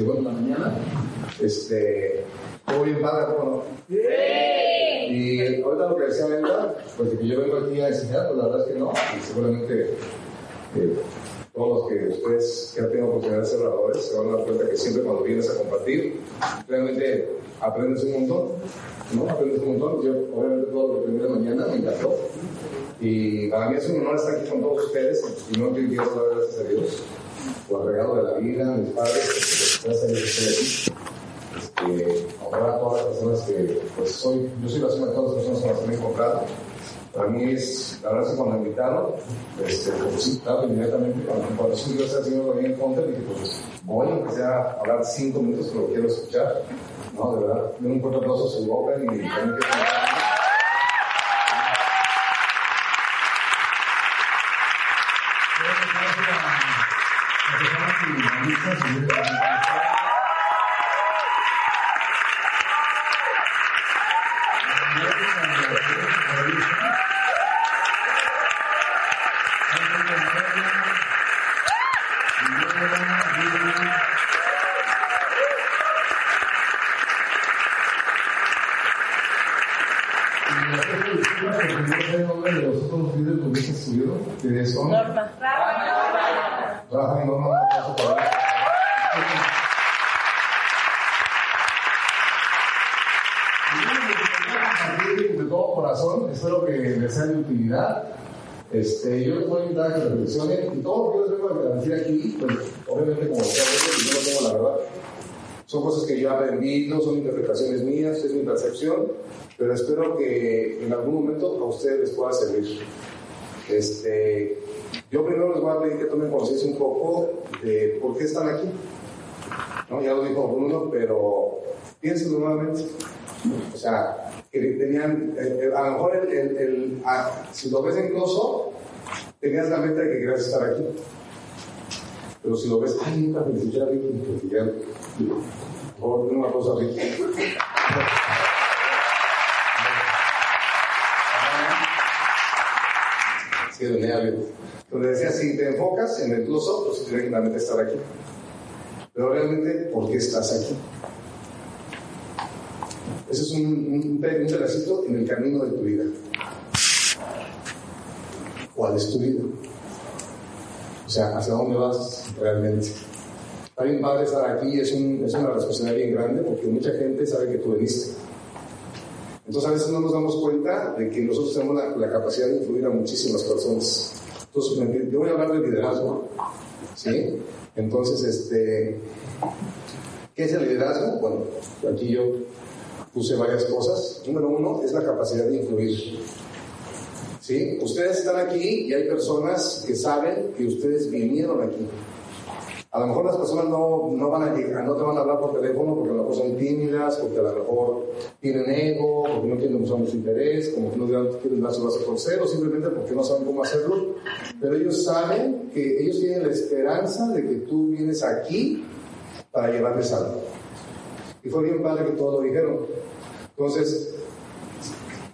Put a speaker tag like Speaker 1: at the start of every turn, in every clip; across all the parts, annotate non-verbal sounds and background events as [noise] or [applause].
Speaker 1: llegó en la mañana. Este, todo bien padre, ¿no? Sí. Y ahorita lo que decía Brenda, pues de que yo vengo aquí a enseñar, pues la verdad es que no, y seguramente eh, todos los que ustedes que han tenido oportunidad de ser oradores se van a dar cuenta que siempre cuando vienes a compartir, realmente aprendes un montón, ¿no? Aprendes un montón. Yo, obviamente, todo lo que aprendí de mañana me encantó. Y para mí es un honor estar aquí con todos ustedes y no quiero dar gracias a Dios por regalo de la vida, mis padres, gracias a Dios estoy aquí. Este, a todas las personas que, pues soy, yo soy la suma de todas las personas que las han encontrado. Para mí es, la verdad es que cuando me invitaron, este, pues sí, claro, inmediatamente, cuando, cuando subió ese señor Daniel Conte, dije, pues voy, aunque sea a hablar cinco minutos, pero quiero escuchar. No, de verdad, un fuerte aplauso a su boca y también quiero Este, yo les voy a invitar a que reflexionen y todo lo que yo les vengo a decir aquí, pues obviamente como decía yo no tengo la verdad. Son cosas que yo aprendí, no son interpretaciones mías, es mi percepción, pero espero que en algún momento a ustedes les pueda servir. Este, yo primero les voy a pedir que tomen conciencia un poco de por qué están aquí. ¿No? Ya lo dijo Bruno, pero piensen nuevamente. O sea, que tenían, eh, a lo mejor el, si lo ves incluso, tenías la meta de que querías estar aquí. Pero si lo ves, ay, nunca felicité a Ricky, porque ya, por una cosa Ricky. Sí, Donde decía, si te enfocas en el close pues tienes que estar aquí. Pero realmente, ¿por qué estás aquí? Ese es un, pedacito en el camino de tu vida. ¿Cuál es tu vida? O sea, ¿hacia dónde vas realmente? Está bien padre estar aquí, es, un, es una responsabilidad bien grande porque mucha gente sabe que tú veniste. Entonces a veces no nos damos cuenta de que nosotros tenemos la capacidad de influir a muchísimas personas. Entonces, yo voy a hablar de liderazgo. ¿Sí? Entonces, este, ¿qué es el liderazgo? Bueno, aquí yo puse varias cosas. Número uno es la capacidad de influir. ¿Sí? Ustedes están aquí y hay personas que saben que ustedes vinieron aquí. A lo mejor las personas no, no van a llegar, no te van a hablar por teléfono porque a lo mejor son tímidas, porque a lo mejor tienen ego, porque no quieren mostrar su interés, como que no quieren dar su base por cero, simplemente porque no saben cómo hacerlo. Pero ellos saben que ellos tienen la esperanza de que tú vienes aquí para llevarles algo. Y fue bien padre que todos lo dijeron. Entonces,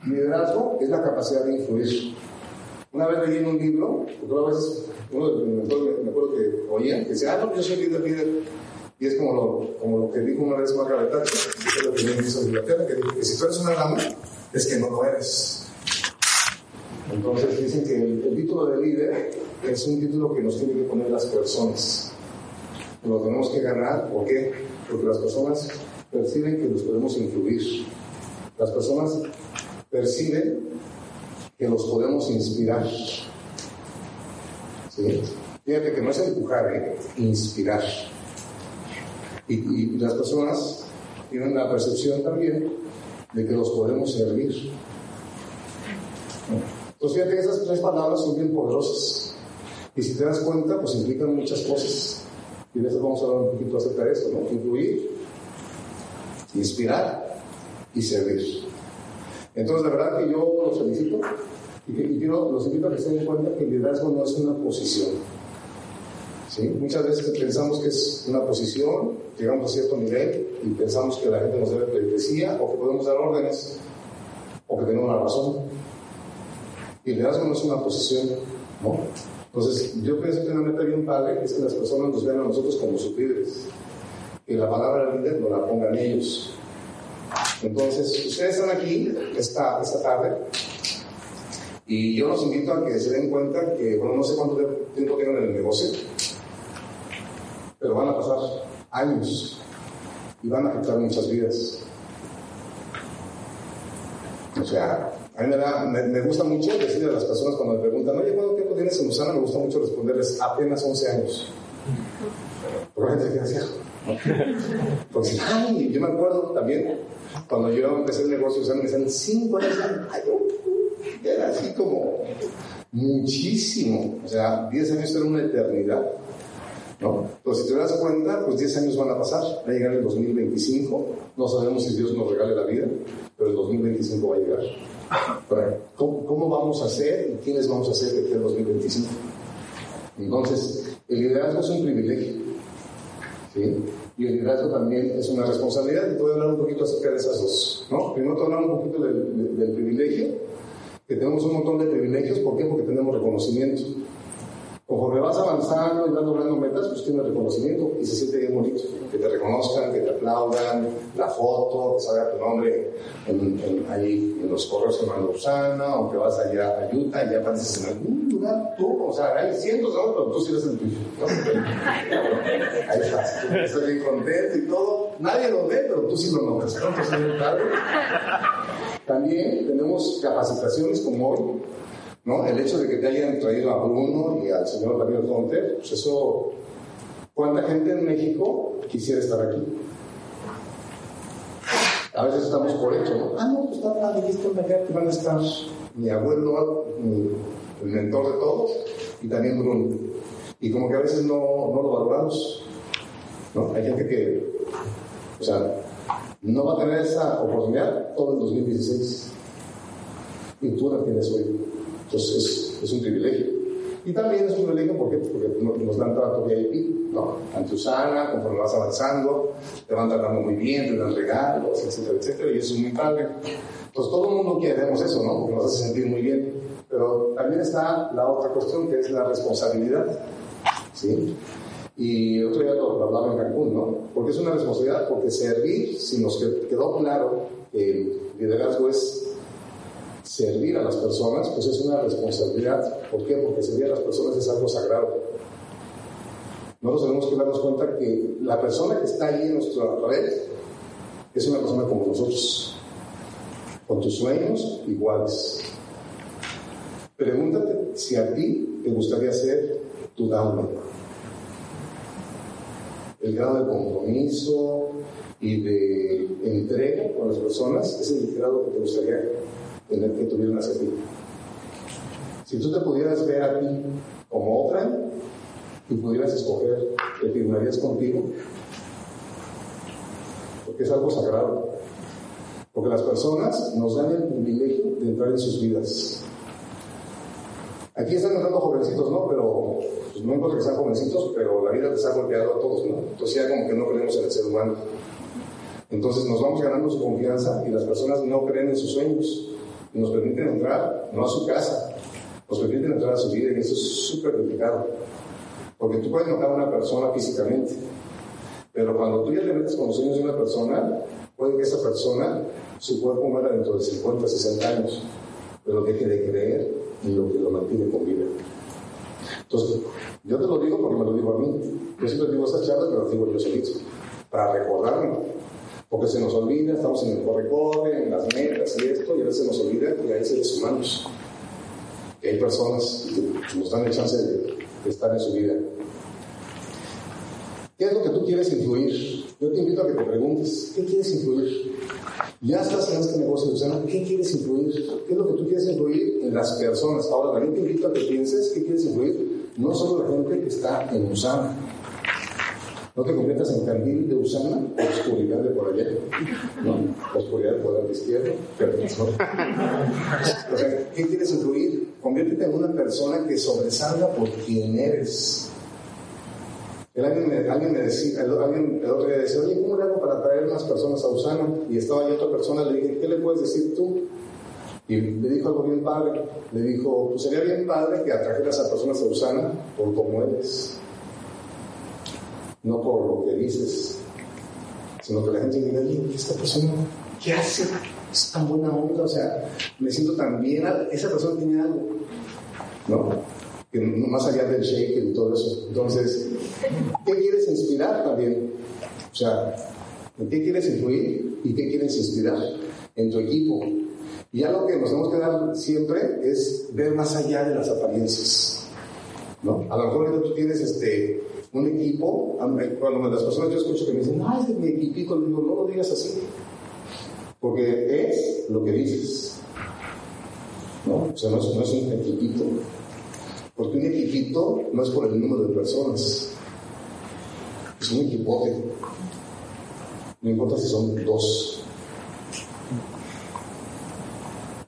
Speaker 1: liderazgo es la capacidad de influir. Una vez leí en un libro, porque a veces uno de mis mentores me acuerdo que oían, que decía, ah, no, yo soy líder, líder. Y es como lo, que dijo una vez Margaret Thatcher, que es lo que me hizo Inglaterra, que si tú eres una dama, es que no lo eres. Entonces dicen que el, el, título de líder es un título que nos tienen que poner las personas. Lo tenemos que ganar, ¿por qué? Porque las personas perciben que los podemos influir. Las personas perciben que los podemos inspirar. Fíjate que no es empujar, ¿eh? inspirar. Y, las personas tienen la percepción también de que los podemos servir. Entonces fíjate que esas tres palabras son bien poderosas. Y si te das cuenta, pues implican muchas cosas. Y de eso vamos a hablar un poquito acerca de eso, ¿no? Influir, inspirar y servir. Entonces, de verdad que yo los felicito y, quiero, los invito a que se den cuenta que el liderazgo no es una posición. ¿Sí? Muchas veces pensamos que es una posición, llegamos a cierto nivel y pensamos que la gente nos debe pleitesía o que podemos dar órdenes o que tenemos la razón. Y el liderazgo no es una posición, ¿no? Entonces, yo pienso que una meta bien padre es que las personas nos vean a nosotros como sus líderes que la palabra líder no la pongan ellos. Entonces, ustedes están aquí esta, esta tarde y yo los invito a que se den cuenta que, bueno, no sé cuánto tiempo tengan en el negocio, pero van a pasar años y van a afectar muchas vidas. O sea, a mí me, me, gusta mucho decirle a las personas cuando me preguntan, oye, ¿cuánto tiempo tienes en Usana? Me gusta mucho responderles, apenas 11 años. Pero la gente queda Porque, ay, yo me acuerdo también, cuando yo empecé el negocio me decían, 5 años, era así como muchísimo. O sea, 10 años era una eternidad. ¿no? Entonces, si te das cuenta, pues 10 años van a pasar, va a llegar el 2025, no sabemos si Dios nos regale la vida, pero el 2025 va a llegar. ¿Cómo, vamos a hacer y quiénes vamos a hacer de aquí al 2025? Entonces, el liderazgo es un privilegio, ¿sí? Y el liderazgo también es una responsabilidad, y voy a hablar un poquito acerca de esas dos, ¿no? Primero hablar un poquito del, del privilegio, que tenemos un montón de privilegios, ¿por qué? Porque tenemos reconocimiento. Conforme vas avanzando y vas logrando metas, pues tienes reconocimiento y se siente bien bonito. Que te reconozcan, que te aplaudan, la foto, que salga tu nombre en, ahí en los correos que manda Usana, o que vas allá a Utah y ya apareces en algún lugar, tú, o sea, hay cientos de otros, pero tú sí eres el tuyo. Ahí estás, estás bien contento y todo. Nadie lo ve, pero tú sí lo notas. También tenemos capacitaciones como hoy ¿no? El hecho de que te hayan traído a Bruno y al señor David Conte, pues eso, ¿cuánta gente en México quisiera estar aquí? A veces estamos por hecho, ¿no? Ah, no, pues está padre, listo, que van a estar mi abuelo, el mentor de todos, y también Bruno. Y como que a veces no, no lo valoramos, ¿no? Hay gente que, o sea, no va a tener esa oportunidad todo el 2016. Y tú la tienes hoy. Entonces es, un privilegio. Y también es un privilegio porque, porque nos dan trato VIP, ¿no? Ante Usana, conforme vas avanzando, te van tratando muy bien, te dan regalos, etcétera, etcétera, y eso es muy padre. Entonces todo el mundo queremos eso, ¿no? Porque nos hace sentir muy bien. Pero también está la otra cuestión que es la responsabilidad, ¿sí? Y otro día lo, hablaba en Cancún, ¿no? Porque es una responsabilidad, porque servir, si nos quedó claro el liderazgo es servir a las personas, pues es una responsabilidad. ¿Por qué? Porque servir a las personas es algo sagrado. Nosotros tenemos que darnos cuenta que la persona que está ahí en nuestra red es una persona como nosotros, con tus sueños iguales. Pregúntate si a ti te gustaría ser tu downline. El grado de compromiso y de entrega con las personas es el grado que te gustaría tener que tuvieran hacia ti. Si tú te pudieras ver a ti como otra y pudieras escoger, ¿te firmarías contigo? Porque es algo sagrado. Porque las personas nos dan el privilegio de entrar en sus vidas. Aquí están entrando jovencitos, ¿no? Pero pues, no importa que sean jovencitos, pero la vida les ha golpeado a todos, ¿no? Entonces ya como que no creemos en el ser humano. Entonces nos vamos ganando su confianza y las personas no creen en sus sueños nos permiten entrar, no a su casa, nos permiten entrar a su vida y eso es súper delicado. Porque tú puedes notar a una persona físicamente, pero cuando tú ya te metes con los sueños de una persona, puede que esa persona, su cuerpo muera dentro de 50, 60 años, pero deje de creer en lo que lo mantiene con vida. Entonces, yo te lo digo porque me lo digo a mí. Yo siempre digo esas charlas, pero lo digo yo solito, para recordarme porque se nos olvida, estamos en el corre-corre, en las metas y esto, y a veces se nos olvida que hay seres humanos, que hay personas que nos dan el chance de, estar en su vida. ¿Qué es lo que tú quieres influir? Yo te invito a que te preguntes, ¿qué quieres influir? Ya estás en este negocio, Luciana, ¿qué quieres influir? ¿Qué es lo que tú quieres influir en las personas? Ahora también te invito a que pienses, ¿qué quieres influir? No solo la gente que está en Usana, no te conviertas en candil de Usana, oscuridad de por allá. No, oscuridad de por la izquierda, o sea, ¿qué quieres influir? Conviértete en una persona que sobresalga por quien eres. me, alguien me decía, el, alguien el otro día decía, oye, ¿cómo le hago para traer más personas a Usana? Y estaba ahí otra persona, le dije, ¿qué le puedes decir tú? Y le dijo algo bien padre. Le dijo, pues sería bien padre que atrajeras a personas a Usana por cómo eres no por lo que dices, sino que la gente diga, esta persona, ¿qué hace? Es tan buena onda, o sea, me siento tan bien, esa persona tiene algo, ¿no? Más allá del shake y todo eso. Entonces, ¿qué quieres inspirar también? O sea, ¿en qué quieres influir y qué quieres inspirar? En tu equipo. Y algo que nos tenemos que dar siempre es ver más allá de las apariencias. ¿no? A lo mejor tú tienes este, un equipo, cuando las personas yo escucho que me dicen, ah, es de mi equipito, digo, no lo digas así, porque es lo que dices. ¿no? O sea, no es, no es un equipito, porque un equipito no es por el número de personas, es un equipote. No importa si son dos.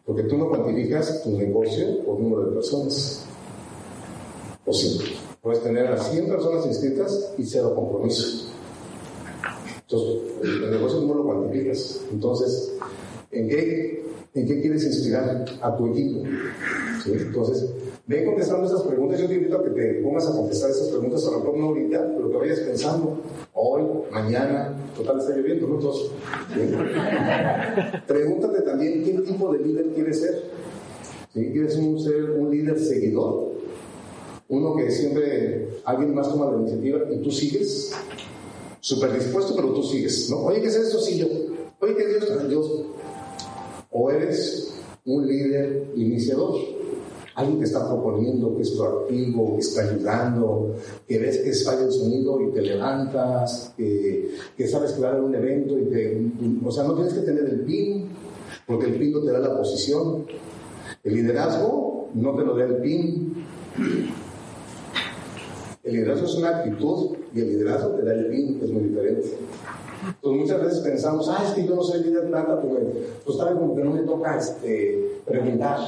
Speaker 1: Porque tú no cuantificas tu negocio por número de personas. O sí. Puedes tener a 100 personas inscritas y cero compromiso. Entonces, el negocio no lo cuantificas. Entonces, ¿en qué, en qué quieres inspirar a tu equipo? Entonces, ven contestando esas preguntas. Yo te invito a que te pongas a contestar esas preguntas, a lo mejor no ahorita, pero que vayas pensando hoy, mañana. Total, está lloviendo, ¿no? Entonces, Pregúntate también qué tipo de líder quieres ser. ¿Quieres ser un líder seguidor? Uno que siempre alguien más toma la iniciativa y tú sigues, súper dispuesto, pero tú sigues, ¿no? Oye, ¿qué es eso? Sí, yo. Oye, ¿qué es Dios? Dios. O eres un líder iniciador, alguien que está proponiendo, que es proactivo, que está ayudando, que ves que falla el sonido y te levantas, que, que sabes crear un evento y te... O sea, no tienes que tener el pin, porque el pin no te da la posición. El liderazgo no te lo da el pin. El liderazgo es una actitud y el liderazgo te da el pin, es muy diferente. Entonces muchas veces pensamos, ah, es que yo no soy líder nada, pues, pues tal como que no me toca este, preguntar,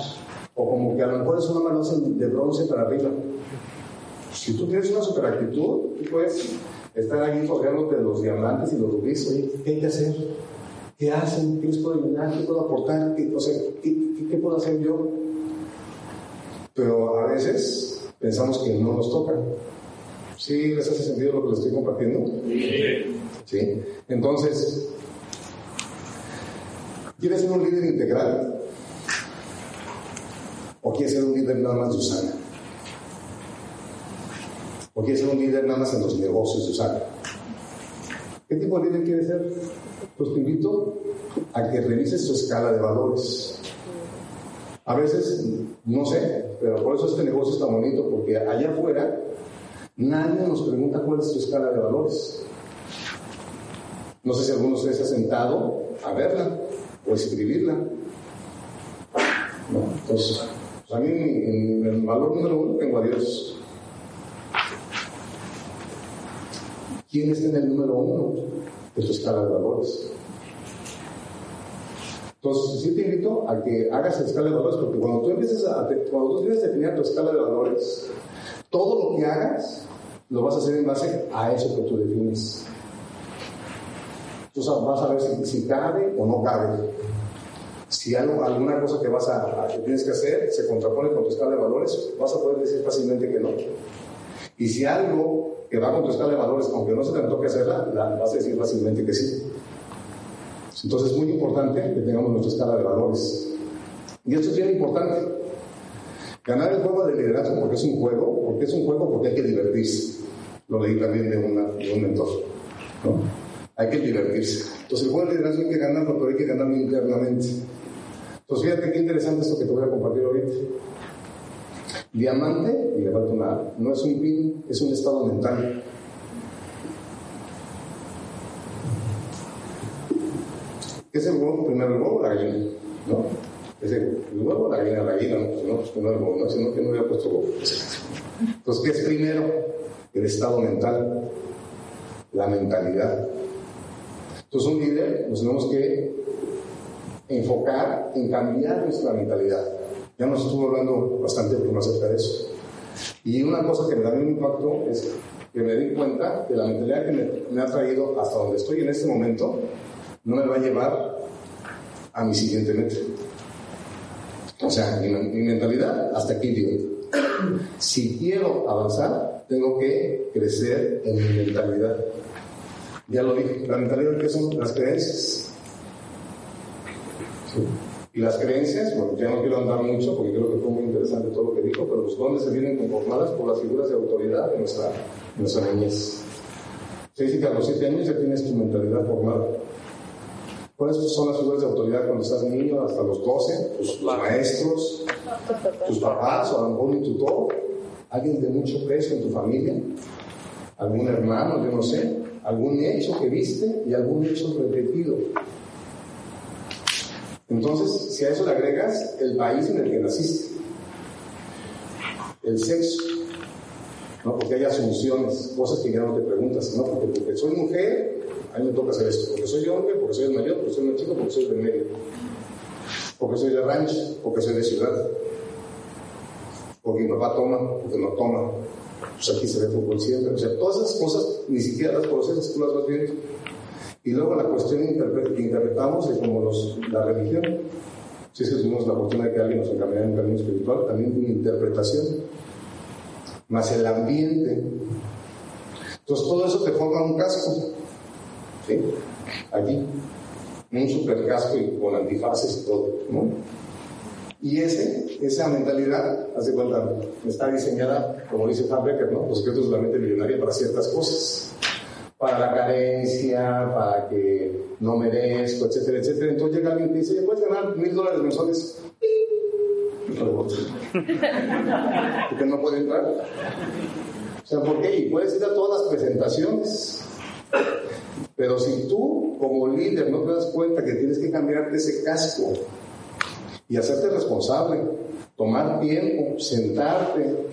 Speaker 1: o como que a lo mejor es una mano de bronce para arriba. Si tú tienes una super actitud, puedes estar ahí de los diamantes y los rubíes, oye, ¿qué hay que hacer? ¿Qué hacen? ¿Qué les puedo ayudar? ¿Qué puedo aportar? ¿Qué, o sea, ¿qué, puedo hacer yo? Pero a veces pensamos que no nos toca. ¿Sí les hace sentido lo que les estoy compartiendo? Sí. Entonces, ¿quieres ser un líder integral? ¿O quieres ser un líder nada más de Usana? ¿O quieres ser un líder nada más en los negocios de Usana? ¿Qué tipo de líder quieres ser? Pues te invito a que revises tu escala de valores. A veces, no sé, pero por eso este negocio está bonito, porque allá afuera Nadie nos pregunta cuál es tu escala de valores. No sé si alguno se ha sentado a verla o escribirla. No, entonces, pues a mí en el valor número uno tengo a Dios. ¿Quién está en el número uno de tu escala de valores? Entonces, sí te invito a que hagas la escala de valores, porque cuando tú empiezas a, cuando tú tienes definir tu escala de valores, todo lo que hagas lo vas a hacer en base a eso que tú defines. Tú vas a ver si, cabe o no cabe. Si algo, alguna cosa que, vas a, que tienes que hacer se contrapone con tu escala de valores, vas a poder decir fácilmente que no. Y si algo que va con tu escala de valores, aunque no se te toque hacerla, la, vas a decir fácilmente que sí. Entonces es muy importante que tengamos nuestra escala de valores. Y esto es bien importante. Ganar el juego de liderazgo porque es un juego, porque es un juego porque hay que divertirse. Lo leí también de, una, de un mentor. ¿no? Hay que divertirse. Entonces el juego de liderazgo hay que ganarlo, pero hay que ganarlo internamente. Entonces fíjate qué interesante esto que te voy a compartir ahorita. Diamante, y le falta una no es un pin, es un estado mental. ¿Qué es el huevo? Primero el huevo la gallina, ¿no? Es el, huevo la gallina, la gallina, no, pues no, pues el huevo, no, sino que no había puesto huevo. Entonces, ¿qué es primero? El estado mental, la mentalidad. Entonces, un líder nos tenemos que enfocar en cambiar nuestra mentalidad. Ya nos estuvo hablando bastante más acerca de eso. Y una cosa que me da un impacto es que me di cuenta que la mentalidad que me, ha traído hasta donde estoy en este momento no me va a llevar a mi siguiente meta. O sea, mi, mi mentalidad hasta aquí digo. Si quiero avanzar, tengo que crecer en mi mentalidad. Ya lo dije, la mentalidad que son las creencias. Y las creencias, bueno, ya no quiero andar mucho porque creo que fue muy interesante todo lo que dijo, pero los dones se vienen conformadas por las figuras de autoridad de nuestra, nuestra niñez. Se dice que a los siete años ya tienes tu mentalidad formada. ¿Cuáles son las figuras de autoridad cuando estás niño hasta los 12? Tus, maestros, tus papás, o a lo mejor un tutor, alguien de mucho peso en tu familia, algún hermano, yo no sé, algún hecho que viste y algún hecho repetido. Entonces, si a eso le agregas el país en el que naciste, el sexo, ¿no? porque hay asunciones, cosas que ya no te preguntas, ¿no? porque, porque soy mujer, a mí me toca hacer esto, porque soy hombre, porque soy el mayor, porque soy el chico, porque soy del medio, porque soy de rancho, porque soy de ciudad, porque mi papá toma, porque no toma, pues aquí se ve fútbol siempre, o sea, todas esas cosas ni siquiera las procesas, tú las vas viendo. Y luego la cuestión que interpretamos es como los, la religión. Si es que tuvimos la oportunidad de que alguien nos encaminara en un camino espiritual, también una interpretación. Más el ambiente. Entonces todo eso te forma un casco. ¿Sí? Aquí. Un super casco y con antifaces y todo. ¿no? Y ese, esa mentalidad, hace cuenta, está diseñada, como dice Becker, ¿no? Los secretos de la mente millonaria para ciertas cosas para la carencia, para que no merezco, etcétera, etcétera. Entonces llega alguien y dice, ¿puedes ganar mil dólares mensuales? [laughs] Porque no puede entrar. O sea, ¿por qué? Y puedes ir a todas las presentaciones. Pero si tú, como líder, no te das cuenta que tienes que cambiarte ese casco y hacerte responsable, tomar tiempo, sentarte,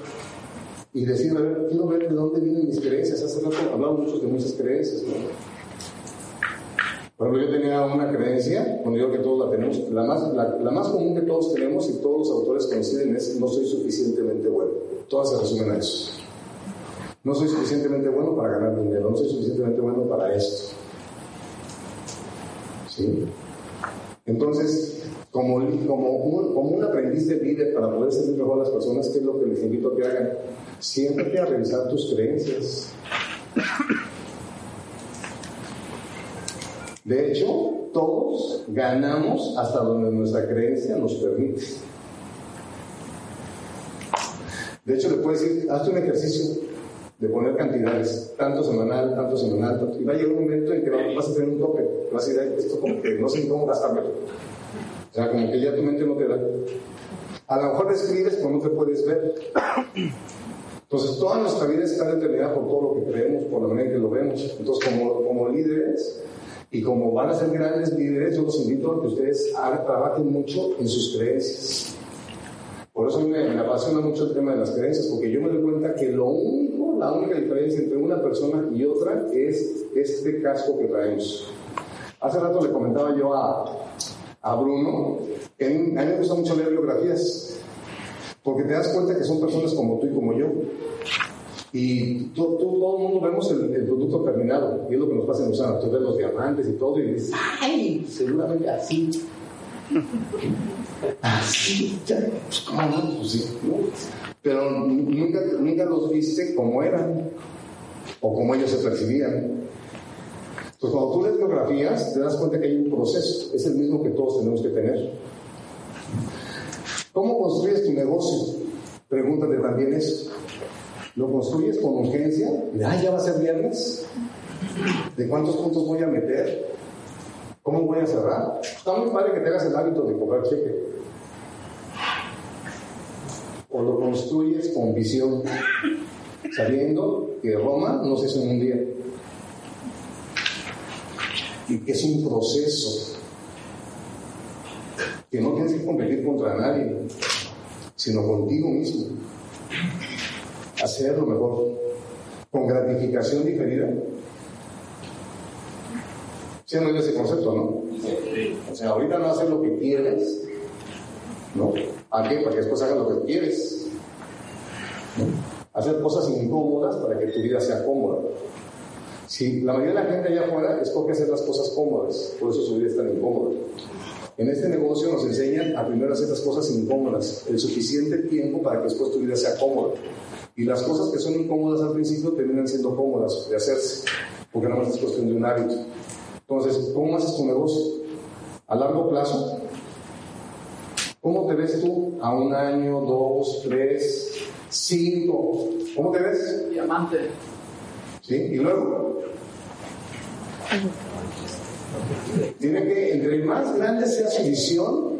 Speaker 1: y decir, a ver, quiero ver de dónde vienen mis creencias. Hace rato hablamos muchos de muchas creencias. ¿no? Por ejemplo, yo tenía una creencia, cuando digo que todos la tenemos, la más, la, más común que todos tenemos y todos los autores coinciden es no soy suficientemente bueno. Todas se resumen a eso. No soy suficientemente bueno para ganar dinero, no soy suficientemente bueno para esto. ¿Sí? Entonces, como, como, un, aprendiz de líder para poder servir mejor a las personas, ¿qué es lo que les invito a que hagan? Siéntate a revisar tus creencias. De hecho, todos ganamos hasta donde nuestra creencia nos permite. De hecho, le puedes decir, hazte un ejercicio de poner cantidades, tanto semanal, tanto semanal, tanto, y va a llegar un momento en que vas a tener un tope, vas a decir, esto como que no sé cómo gastármelo. O sea, como que ya tu mente no te da. A lo mejor escribes, pero no te puedes ver. Entonces, toda nuestra vida está determinada por todo lo que creemos, por la manera en que lo vemos. Entonces, como, como líderes, y como van a ser grandes líderes, yo los invito a que ustedes trabajen mucho en sus creencias. Por eso me, me, apasiona mucho el tema de las creencias, porque yo me doy cuenta que lo único, la única diferencia entre una persona y otra es este casco que traemos. Hace rato le comentaba yo a, a Bruno que a mí me gusta mucho leer biografías. Porque te das cuenta que son personas como tú y como yo. Y tú, todo el mundo vemos el, producto terminado, y es lo que nos pasa en Usana. Tú ves los diamantes y todo, y dices, ¡ay! Seguramente así. Así, ya, pues, ¿cómo? Pues sí, Pero nunca, nunca los viste como eran, o como ellos se percibían. Entonces, cuando tú lees biografías, te das cuenta que hay un proceso, es el mismo que todos tenemos que tener. ¿Cómo construyes tu negocio? Pregúntate también eso. ¿Lo construyes con urgencia? Ah, ya va a ser viernes. ¿De cuántos puntos voy a meter? ¿Cómo voy a cerrar? Está muy padre que tengas el hábito de cobrar cheque. O lo construyes con visión, sabiendo que Roma no se hizo en un día. Y que es un proceso que no tienes que competir contra nadie, sino contigo mismo. Hacer lo mejor, con gratificación diferida. ¿Sí no ese concepto, no? O sea, ahorita no hacer lo que quieres, ¿no? ¿A qué? Para que después hagas lo que quieres. Hacer cosas incómodas para que tu vida sea cómoda. Si la mayoría de la gente allá afuera escoge hacer las cosas cómodas, por eso su vida es tan incómoda. En este negocio nos enseñan a primero hacer las cosas incómodas, el suficiente tiempo para que después tu vida sea cómoda. Y las cosas que son incómodas al principio terminan siendo cómodas de hacerse. porque no es cuestión de un hábito. Entonces, ¿cómo haces tu negocio? A largo plazo, ¿cómo te ves tú a un año, dos, tres, cinco? ¿Cómo te ves?
Speaker 2: Diamante.
Speaker 1: ¿Sí? ¿Y luego? Tiene que, entre más grande sea su visión,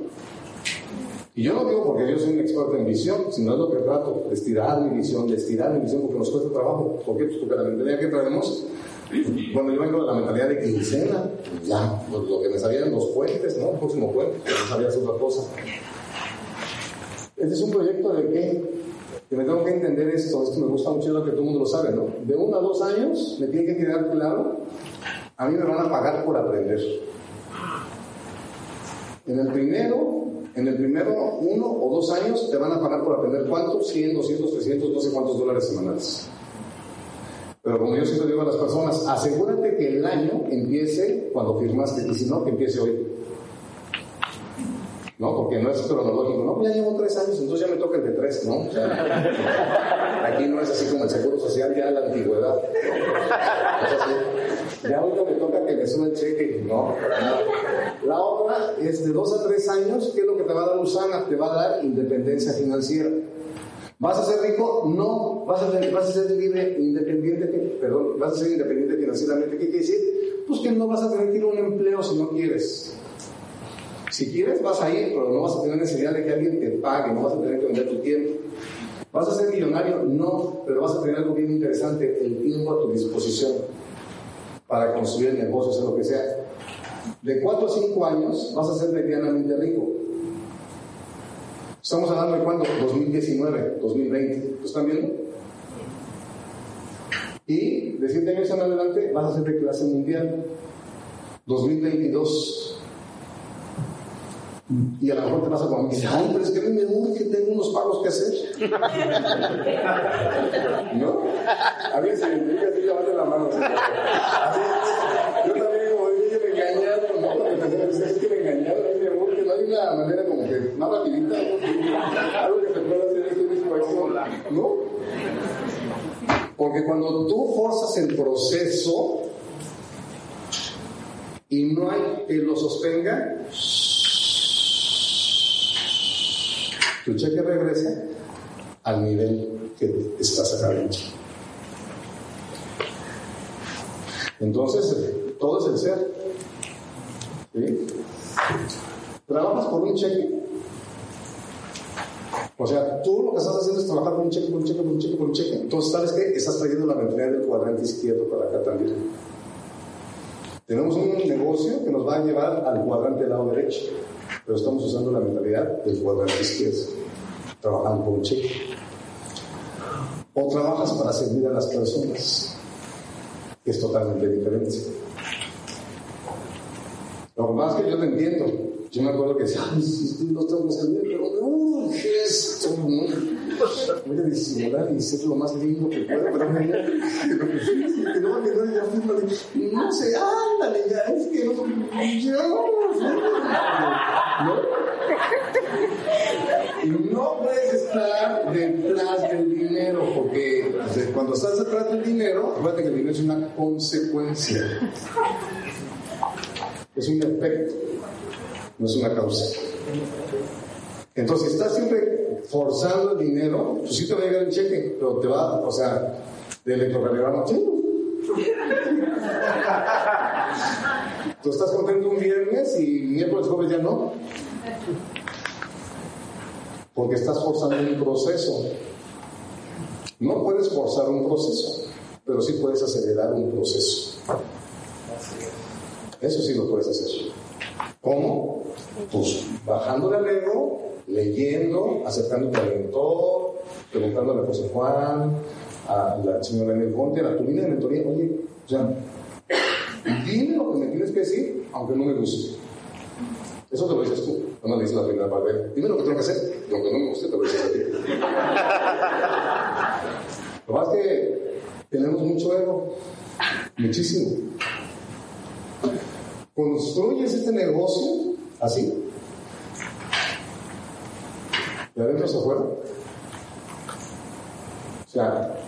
Speaker 1: y yo no digo porque yo soy un experto en visión, sino es lo que trato, de estirar mi visión, de estirar mi visión, porque nos cuesta trabajo. ¿Por qué? Pues porque la mentalidad que traemos, cuando yo vengo de la mentalidad de quincena, ya, pues lo que me sabían los puentes, ¿no? El próximo puente, no sabía otra cosa. Este es un proyecto de que, que me tengo que entender esto, esto me gusta mucho, lo que todo el mundo lo sabe, ¿no? De uno a dos años me tiene que quedar claro, a mí me van a pagar por aprender. En el primero, en el primero uno o dos años te van a pagar por aprender cuántos, 100, 200, 300, no sé cuántos dólares semanales. Pero como yo siempre digo a las personas, asegúrate que el año empiece cuando firmaste y si no, que empiece hoy. ¿No? Porque no es cronológico, ¿no? Ya llevo tres años, entonces ya me toca el de tres, ¿no? aquí no es así como el seguro social, ya la antigüedad. Ya ahorita me toca que me suba el cheque, ¿no? La otra es de dos a tres años, ¿qué es lo que te va a dar Usana? Te va a dar independencia financiera. ¿Vas a ser rico? No. ¿Vas a ser, vas a ser libre, independiente? Perdón, ¿vas a ser independiente financieramente? ¿Qué quiere decir? Pues que no vas a tener que ir a un empleo si no quieres. Si quieres, vas a ir, pero no vas a tener necesidad de que alguien te pague, no vas a tener que vender tu tiempo. ¿Vas a ser millonario? No, pero vas a tener algo bien interesante, el tiempo a tu disposición para construir negocios o lo que sea. De 4 a 5 años vas a ser medianamente rico. Estamos hablando de cuándo? 2019, 2020. ¿Lo están viendo? Y de 7 años en adelante vas a ser de clase mundial. 2022. Y a lo mejor te pasa como dice, ay, pero es que a mí me urge, tengo unos pagos que hacer. ¿No? A mí se me dice así, levante la mano. Así, yo también digo, oye, me engañaron, ¿no? Es que me engañaron, a mí me urge, no hay una manera como que más rapidita, ¿no? Porque cuando tú forzas el proceso y no hay que lo sostenga, tu cheque regresa al nivel que estás sacando. Entonces, todo es el ser. ¿Sí? ¿Trabajas por un cheque? O sea, tú lo que estás haciendo es trabajar por un cheque, por un cheque, por un cheque, por un cheque. Entonces, ¿sabes qué? Estás trayendo la mentalidad del cuadrante izquierdo para acá también. Tenemos un negocio que nos va a llevar al cuadrante del lado derecho, pero estamos usando la mentalidad del cuadrante izquierdo, trabajando por un cheque. O trabajas para servir a las personas, que es totalmente diferente. Lo más que yo te entiendo, yo me acuerdo que decía, ay, no que servir, pero me urge esto, ¿no? Voy a disimular y ser lo más lindo que pueda, pero me que no va a quedar ya firma no sé, ándale, ya, es que no, yo, ¿no? No puedes estar detrás del dinero, porque cuando estás detrás del dinero, acuérdate que el dinero es una consecuencia. Es un efecto, no es una causa. Entonces, estás siempre forzando el dinero, pues sí te va a llegar el cheque, pero te va, o sea, de electrocardiograma, [laughs] Tú estás contento un viernes y miércoles, jueves ya no. Porque estás forzando un proceso. No puedes forzar un proceso, pero sí puedes acelerar un proceso. Eso sí lo puedes hacer. ¿Cómo? Pues bajándole al ego, leyendo, acercándote al mentor, preguntándole a José Juan, a la señora Enel Conte, a la turbina de mentoría, oye, o sea, dime lo que me tienes que decir, aunque no me guste. Eso te lo dices tú, no me dices la primera parte. Dime lo que tengo que hacer, y aunque no me guste, te lo dices a ti. [laughs] Lo más que tenemos mucho ego, muchísimo. Construyes este negocio así, de adentro hacia afuera. O sea,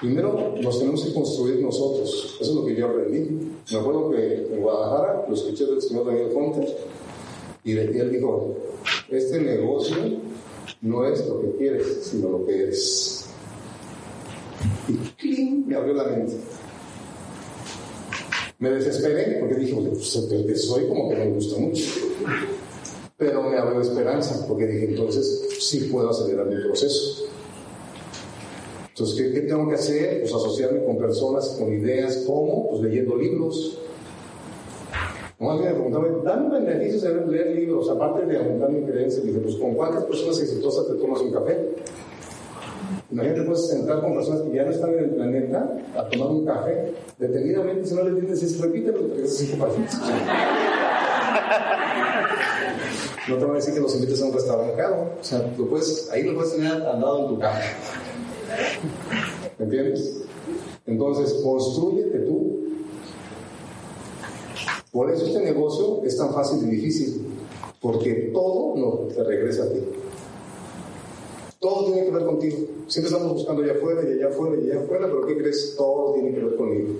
Speaker 1: Primero nos tenemos que construir nosotros. Eso es lo que yo aprendí. Me acuerdo que en Guadalajara lo escuché del señor Daniel Conte y él dijo, este negocio no es lo que quieres, sino lo que eres. Y ¡cling! me abrió la mente. Me desesperé porque dije, pues el que soy como que me gusta mucho. Pero me abrió esperanza porque dije, entonces sí puedo acelerar mi proceso. Entonces, ¿qué, tengo que hacer? Pues asociarme con personas, con ideas, ¿cómo? Pues leyendo libros. Más bien me preguntaba, dame beneficios de leer libros, aparte de aumentar mi creencia. Dije, pues ¿con cuántas personas exitosas te tomas un café? Imagínate, puedes sentar con personas que ya no están en el planeta a tomar un café. Detenidamente, si no le entiendes, repítelo, te cinco páginas. No te voy a decir que los invites a un restaurante caro. O sea, lo puedes, ahí lo puedes tener andado en tu café. ¿Me entiendes? Entonces, construyete tú. Por eso este negocio es tan fácil y difícil, porque todo no te regresa a ti. Todo tiene que ver contigo. Siempre estamos buscando allá afuera y allá afuera y allá afuera, pero ¿qué crees? Todo tiene que ver conmigo.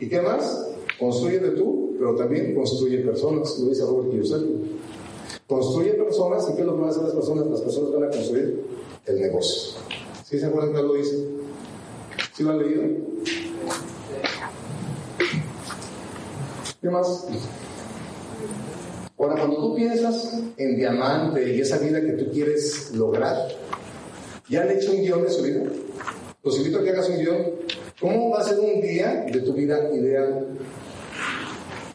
Speaker 1: ¿Y qué más? Construyete tú, pero también construye personas, lo dice Robert Kiyosaki. Construye personas, ¿y qué es lo que van a hacer las personas? Las personas van a construir el negocio. ¿Sí se acuerdan que lo dice? ¿Sí lo han leído? ¿Qué más? Ahora, cuando tú piensas en diamante y esa vida que tú quieres lograr, ¿ya han hecho un guion de su vida? Los invito a que hagas un guion. ¿Cómo va a ser un día de tu vida ideal?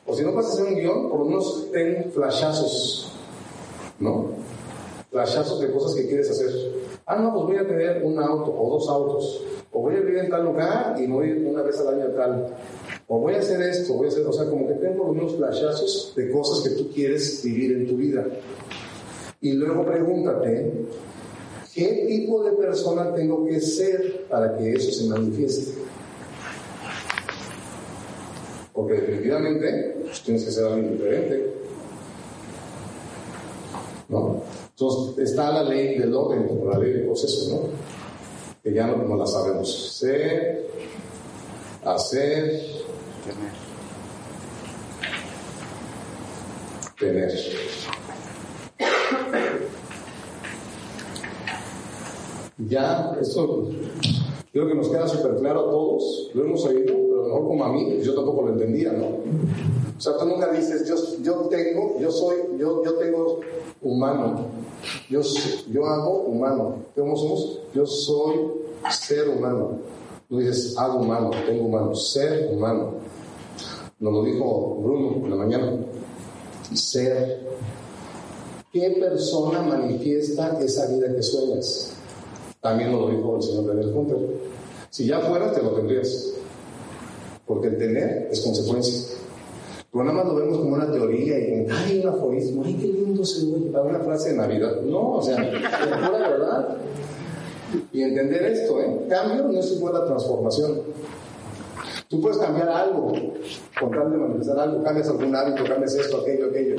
Speaker 1: O si no vas a hacer un guion, por lo menos ten flashazos, ¿no? Flashazos de cosas que quieres hacer. Ah, no, pues voy a tener un auto o dos autos. O voy a vivir en tal lugar y voy una vez al año a tal. O voy a hacer esto, voy a hacer, o sea, como que tengo unos flashazos de cosas que tú quieres vivir en tu vida. Y luego pregúntate, ¿qué tipo de persona tengo que ser para que eso se manifieste? Porque definitivamente pues, tienes que ser alguien diferente. ¿No? Entonces, está la ley del orden, como la ley del proceso, ¿no? Que ya no, la sabemos. Ser, hacer, tener. Tener. Ya, esto creo que nos queda súper claro a todos, lo hemos oído, pero mejor como a mí, yo tampoco lo entendía, ¿no? O sea, tú nunca dices, yo, yo tengo, yo soy, yo, yo tengo humano, yo, yo hago humano. ¿Cómo somos? Yo soy ser humano. No dices hago humano, tengo humano, ser humano. Nos lo dijo Bruno en la mañana. Ser. ¿Qué persona manifiesta esa vida que sueñas? También nos lo dijo el señor Daniel Hunter. Si ya fuera, te lo tendrías. Porque el tener es consecuencia. Pero nada más lo vemos como una teoría y como, ay, un aforismo, ay, qué lindo se oye para una frase de Navidad. No, o sea, es pura verdad. Y entender esto, ¿eh? Cambio no es igual a transformación. Tú puedes cambiar algo, con tal de manifestar algo, cambias algún hábito, cambias esto, aquello, aquello.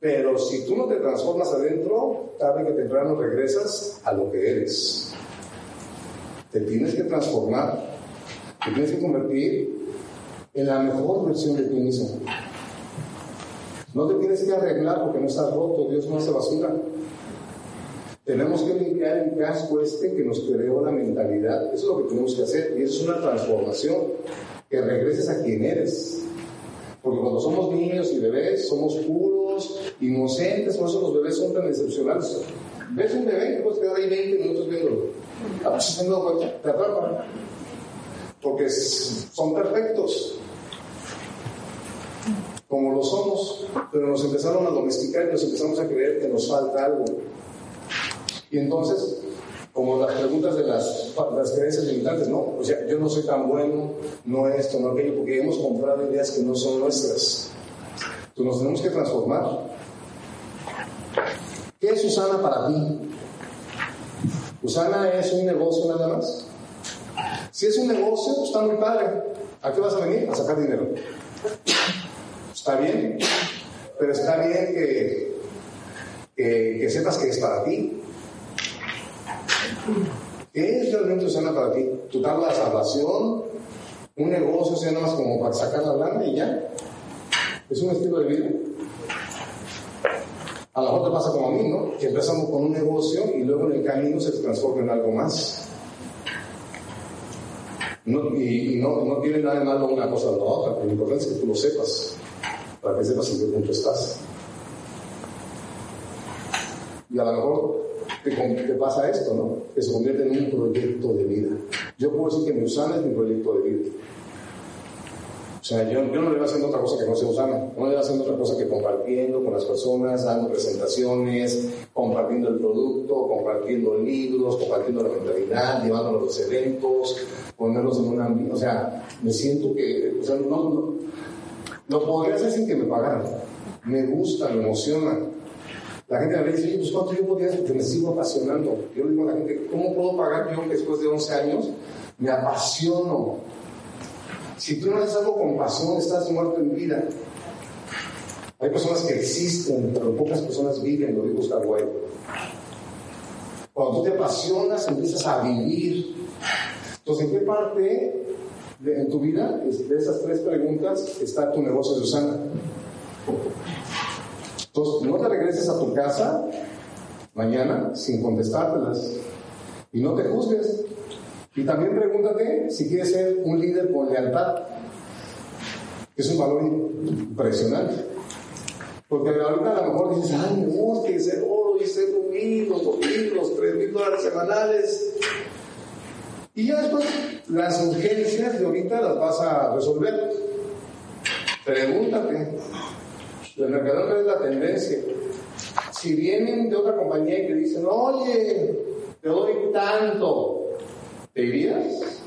Speaker 1: Pero si tú no te transformas adentro, tarde que temprano regresas a lo que eres. Te tienes que transformar, te tienes que convertir en la mejor versión de ti mismo. No te tienes que arreglar porque no estás roto, Dios no hace basura. Tenemos que limpiar el casco este que nos creó la mentalidad. Eso es lo que tenemos que hacer y eso es una transformación. Que regreses a quien eres. Porque cuando somos niños y bebés somos puros, inocentes, por eso los bebés son tan excepcionales. Ves un bebé puedes quedar ahí 20 minutos viéndolo. Ah, te atrapan. Porque son perfectos como lo somos, pero nos empezaron a domesticar y nos empezamos a creer que nos falta algo. Y entonces, como las preguntas de las, creencias limitantes, ¿no? O sea, yo no soy tan bueno, no esto, no aquello, porque hemos comprado ideas que no son nuestras. Entonces nos tenemos que transformar. ¿Qué es Usana para ti? ¿Usana es un negocio nada más? Si es un negocio, pues está muy padre. ¿A qué vas a venir? A sacar dinero. Está bien, pero está bien que, sepas que es para ti. ¿Qué es realmente Usana para ti? ¿Tu tabla de salvación? ¿Un negocio sea nada más como para sacar la lana y ya? ¿Es un estilo de vida? A lo mejor te pasa como a mí, ¿no? Que empezamos con un negocio y luego en el camino se transforma en algo más. y, no, no, tiene nada de malo una cosa o la otra, pero lo importante es que tú lo sepas, para que sepas en qué punto estás. Y a lo mejor te, pasa esto, ¿no? Que se convierte en un proyecto de vida. Yo puedo decir que mi Usana es mi proyecto de vida. O sea, yo, yo no le voy haciendo otra cosa que no sea Usana. No le voy haciendo otra cosa que compartiendo con las personas, dando presentaciones, compartiendo el producto, compartiendo libros, compartiendo la mentalidad, llevándolos a los eventos, ponerlos en un ambiente. O sea, me siento que, o sea, no, no, lo podría hacer sin que me pagaran. Me gusta, me emociona. La gente me dice, pues ¿cuánto yo podría Porque me sigo apasionando. Yo digo a la gente, ¿cómo puedo pagar yo que después de 11 años me apasiono? Si tú no haces algo con pasión, estás muerto en vida. Hay personas que existen, pero pocas personas viven, lo dijo Oscar. Cuando tú te apasionas, empiezas a vivir. Entonces, ¿en qué parte de, tu vida, de esas tres preguntas, está tu negocio, Susana? Entonces, no te regreses a tu casa mañana sin contestártelas. Y no te juzgues. Y también pregúntate si quieres ser un líder con lealtad, es un valor impresionante. Porque ahorita a lo mejor dices, ay, no, que ser oro y ser mil, los dos mil, los tres mil dólares semanales. Y ya después las urgencias de ahorita las vas a resolver. Pregúntate, el mercado es la tendencia. Si vienen de otra compañía y te dicen, oye, te doy tanto, ¿Te irías?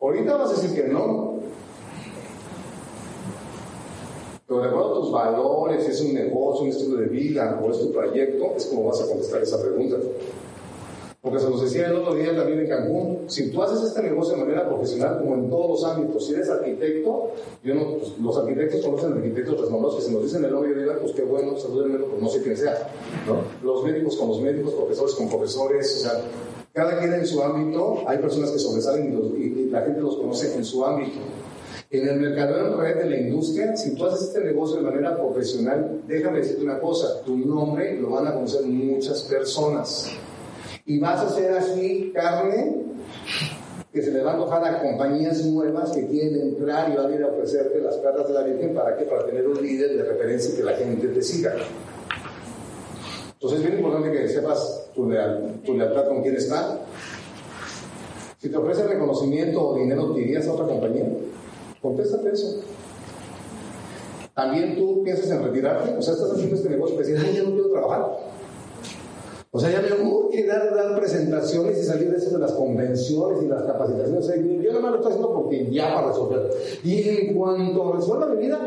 Speaker 1: Ahorita vas a decir que no. Pero de acuerdo a tus valores, si es un negocio, un estilo de vida o es tu proyecto, es como vas a contestar esa pregunta. Porque se nos decía el otro día también en Cancún, si tú haces este negocio de manera profesional, como en todos los ámbitos, si eres arquitecto, yo no, pues, los arquitectos conocen arquitectos tecnológicos, que si nos dicen el nombre de pues qué bueno, salúdenme, pues no sé quién sea. Los médicos con los médicos, profesores con profesores, o sea, cada quien en su ámbito, hay personas que sobresalen y, la gente los conoce en su ámbito. En el mercado en red de la industria, si tú haces este negocio de manera profesional, déjame decirte una cosa, tu nombre lo van a conocer muchas personas. Y vas a hacer así carne que se le va a enojar a compañías nuevas que quieren entrar y van a ir a ofrecerte las cartas de la Virgen para que para tener un líder de referencia y que la gente te siga. Entonces es bien importante que sepas tu, lealtad con quién está. Si te ofrecen reconocimiento o dinero, ¿te irías a otra compañía? Contéstate eso. También tú piensas en retirarte, o sea, estás haciendo este negocio que dices, ya no quiero trabajar. O sea, ya me urge dar, dar presentaciones y salir de eso de las convenciones y las capacitaciones. Yo nada más lo estoy haciendo porque ya para resolver. Y en cuanto resuelva mi vida,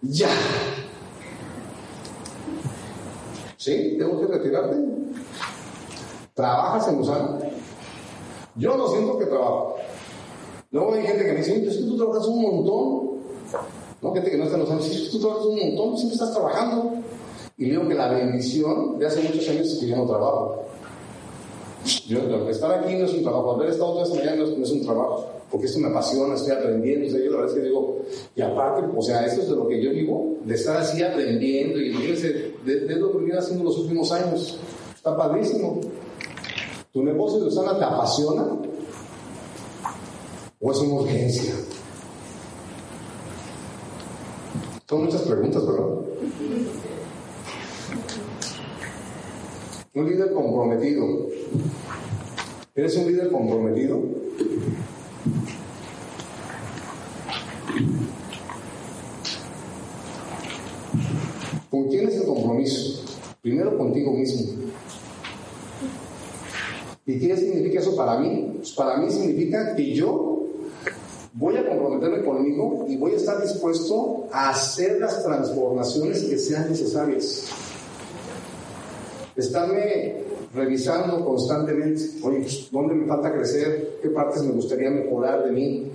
Speaker 1: ya. ¿Sí? ¿Tengo que retirarte? ¿Trabajas en Usana? Yo no siento que trabajo. Luego hay gente que me dice, es que tú trabajas un montón. No, gente que no está en Usana, que tú trabajas un montón, siempre estás trabajando. Y digo que la bendición de hace muchos años es que yo no trabajo. Yo, estar aquí no es un trabajo, haber estado toda esta mañana no es, un trabajo porque esto me apasiona, estoy aprendiendo. O sea, yo la verdad es que digo, y aparte, o sea, esto es de lo que yo vivo, de estar así aprendiendo y fíjense, de, de lo que viene haciendo los últimos años. Está padrísimo. ¿Tu negocio de Usana te apasiona? ¿O es una urgencia? Son muchas preguntas, ¿verdad? Un líder comprometido. ¿Eres un líder comprometido? ¿Con quién es el compromiso? Primero contigo mismo. ¿Y qué significa eso para mí? Pues para mí significa que yo voy a comprometerme conmigo y voy a estar dispuesto a hacer las transformaciones que sean necesarias. Estarme revisando constantemente, oye, pues, ¿dónde me falta crecer? ¿Qué partes me gustaría mejorar de mí?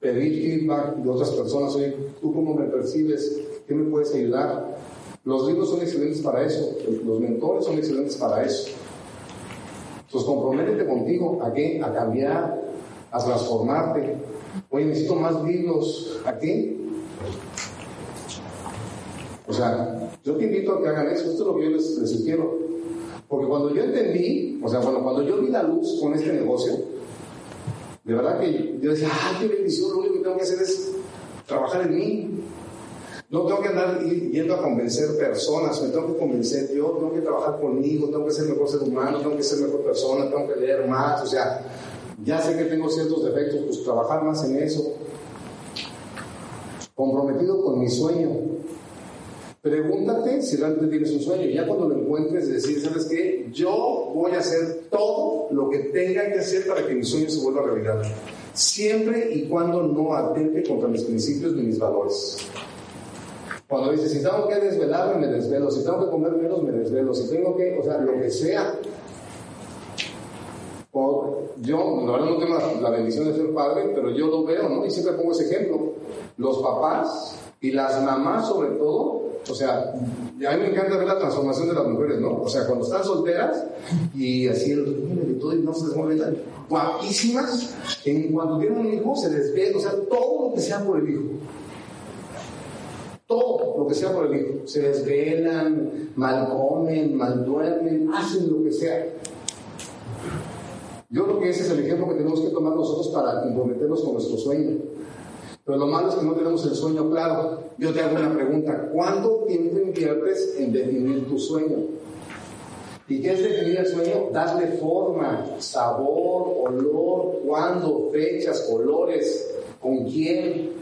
Speaker 1: Pedir feedback de otras personas, oye, ¿tú cómo me percibes? ¿Qué me puedes ayudar? Los libros son excelentes para eso, los mentores son excelentes para eso. Pues comprométete contigo. ¿A qué? A cambiar, a transformarte. Oye, necesito más libros. ¿A qué? O sea, yo te invito a que hagan eso. Esto es lo que yo les, les sugiero. Porque cuando yo entendí, o sea, bueno, cuando yo vi la luz con este negocio, de verdad que yo decía, ¡ay, qué bendición! Lo único que tengo que hacer es trabajar en mí. No tengo que andar yendo a convencer personas, me tengo que convencer yo, tengo que trabajar conmigo, tengo que ser mejor ser humano, tengo que ser mejor persona, tengo que leer más, o sea, ya sé que tengo ciertos defectos, pues trabajar más en eso. Comprometido con mi sueño. Pregúntate si realmente tienes un sueño. Ya cuando lo encuentres, decir, ¿sabes qué? Yo voy a hacer todo lo que tenga que hacer para que mi sueño se vuelva realidad. Siempre y cuando no atente contra mis principios ni mis valores. Cuando dices, si tengo que desvelarme, me desvelo. Si tengo que comer menos, me desvelo. Si tengo que, o sea, lo que sea. yo, la verdad, no tengo la, bendición de ser padre, pero yo lo veo, ¿no? Y siempre pongo ese ejemplo. Los papás y las mamás, sobre todo, o sea, a mí me encanta ver la transformación de las mujeres, ¿no? O sea, cuando están solteras y así el de todo y no se desmueven guapísimas, en cuanto tienen un hijo se les ve, o sea, todo lo que sea por el hijo todo lo que sea por el hijo. Se desvelan, mal comen, mal duermen, hacen lo que sea. Yo creo que ese es el ejemplo que tenemos que tomar nosotros para comprometernos con nuestro sueño. Pero lo malo es que no tenemos el sueño claro. Yo te hago una pregunta. ¿Cuánto tiempo inviertes en definir tu sueño? ¿Y qué es definir el sueño? Darle forma, sabor, olor, cuándo, fechas, colores, con quién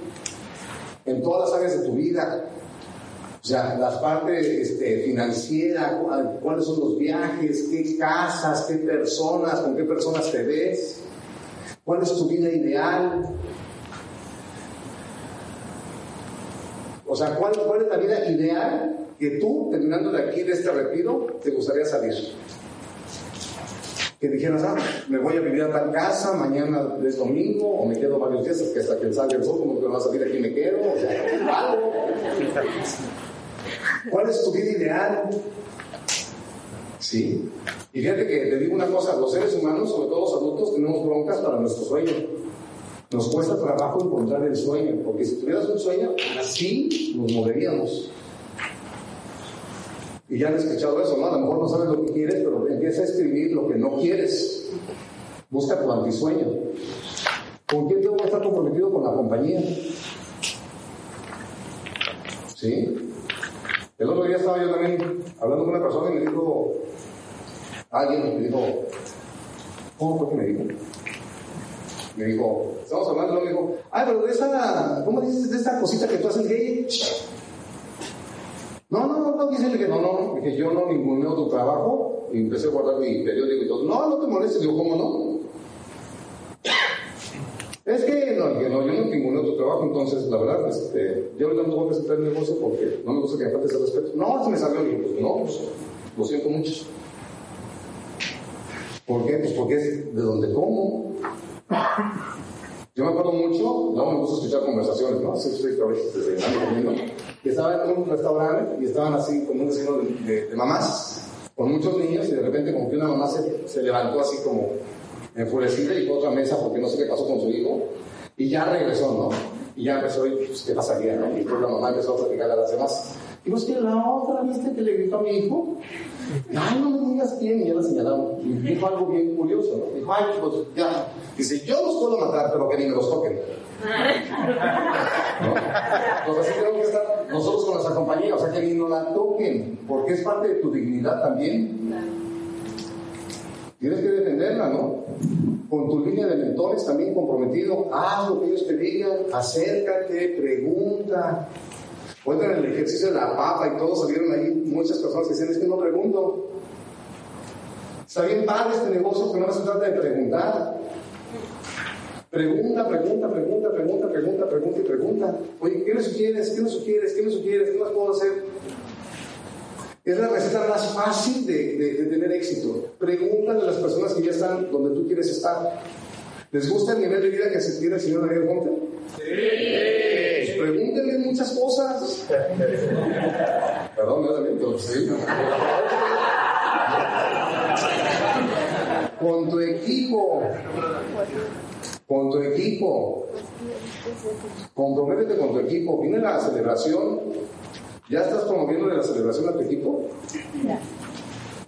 Speaker 1: en todas las áreas de tu vida. O sea, las partes este, financieras, cuáles son los viajes, qué casas, qué personas, con qué personas te ves, cuál es tu vida ideal. O sea, ¿cuál, es la vida ideal que tú, terminando de aquí, de este retiro, te gustaría salir? que dijeras, ah, me voy a vivir a tal casa, mañana es domingo, o me quedo varios días, que hasta que salga el sol, como que me va a salir aquí me quedo, o sea. ¿Cuál es tu vida ideal? Sí. Y fíjate que te digo una cosa, los seres humanos, sobre todo los adultos, tenemos broncas para nuestro sueño. Nos cuesta trabajo encontrar el sueño, porque si tuvieras un sueño, así nos moveríamos. Y ya han escuchado eso, ¿no? A lo mejor no sabes lo que quieres, pero empieza a escribir lo que no quieres. Busca tu antisueño. ¿Con quién tengo que estar comprometido? Con la compañía. ¿Sí? El otro día estaba yo también hablando con una persona y me dijo, alguien me dijo, ¿cómo fue que me dijo? Me dijo, estamos hablando, y me dijo, ay, pero de esa, ¿cómo dices de esa cosita que tú haces gay? No, no, no, dice que no, no, que yo no ninguneo tu trabajo. Y empecé a guardar mi periódico y todo. No, no te molestes. Digo, ¿cómo no? Es que no, que no, yo no ninguneo tu trabajo, entonces la verdad, este, yo ahorita no voy a presentar el negocio porque no me gusta que me falte ese respeto. No, se me salió. Digo, pues no, pues, lo siento mucho. ¿Por qué? Pues porque es de donde como. Yo me acuerdo mucho, no me gusta escuchar conversaciones, ¿no? Así estoy a veces desayunando, comiendo. Y estaba en un restaurante y estaban así como un vecino de, mamás, con muchos niños, y de repente como que una mamá se, se levantó así como enfurecida y fue a otra mesa porque no sé qué pasó con su hijo. Y ya regresó, ¿no? Y ya empezó, y pues, ¿qué pasaría, no? Y pues la mamá empezó a platicar a las demás. Y pues que la otra, ¿viste que le gritó a mi hijo? Ay, no me digas quién, y ya la señalaron. Y dijo algo bien curioso, ¿no? Dijo, ay, pues ya. Dice, yo los puedo matar, pero que ni me los toquen. [laughs] ¿No? Entonces así tenemos que estar nosotros con nuestra compañía, o sea, que ni nos la toquen, porque es parte de tu dignidad también. Tienes que defenderla, ¿no? Con tu línea de mentores también comprometido, haz lo que ellos te digan, acércate, pregunta. Cuentan el ejercicio de la papa y todos salieron ahí muchas personas que dicen, es que no pregunto. Está bien padre este negocio, pero no se trata de preguntar. Pregunta, pregunta, pregunta, pregunta, pregunta, pregunta y pregunta. Oye, ¿qué me sugieres? ¿Qué me sugieres? ¿Qué me sugieres? ¿Qué más puedo hacer? Es la receta más fácil de, de, tener éxito. Pregúntale a las personas que ya están donde tú quieres estar. ¿Les gusta el nivel de vida que se tiene el señor Daniel Monte? Sí. Pues pregúntenle muchas cosas. Perdón, yo también, pero sí. con tu equipo. Con tu equipo. Comprométete con tu equipo. Viene la celebración. ¿Ya estás promoviendo la celebración a tu equipo?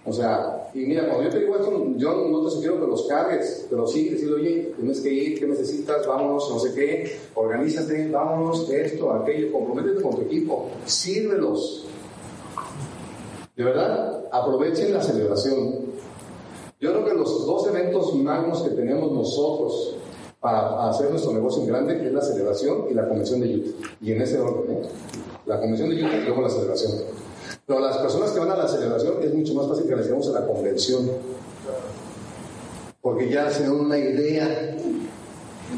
Speaker 1: O sea, y mira, cuando yo te digo esto, yo no te sugiero que los cargues, pero sí decirle, oye, tienes que ir, ¿qué necesitas? Vámonos, no sé qué, organízate, vámonos, esto, aquello, comprométete con tu equipo, sírvelos. De verdad, aprovechen la celebración. Yo creo que los dos eventos magnos que tenemos nosotros para hacer nuestro negocio en grande es la celebración y la convención de Utah. Y en ese orden. La convención de Utah y luego la celebración. Pero las personas que van a la celebración es mucho más fácil que las llevemos a la convención. Porque ya se dan una idea.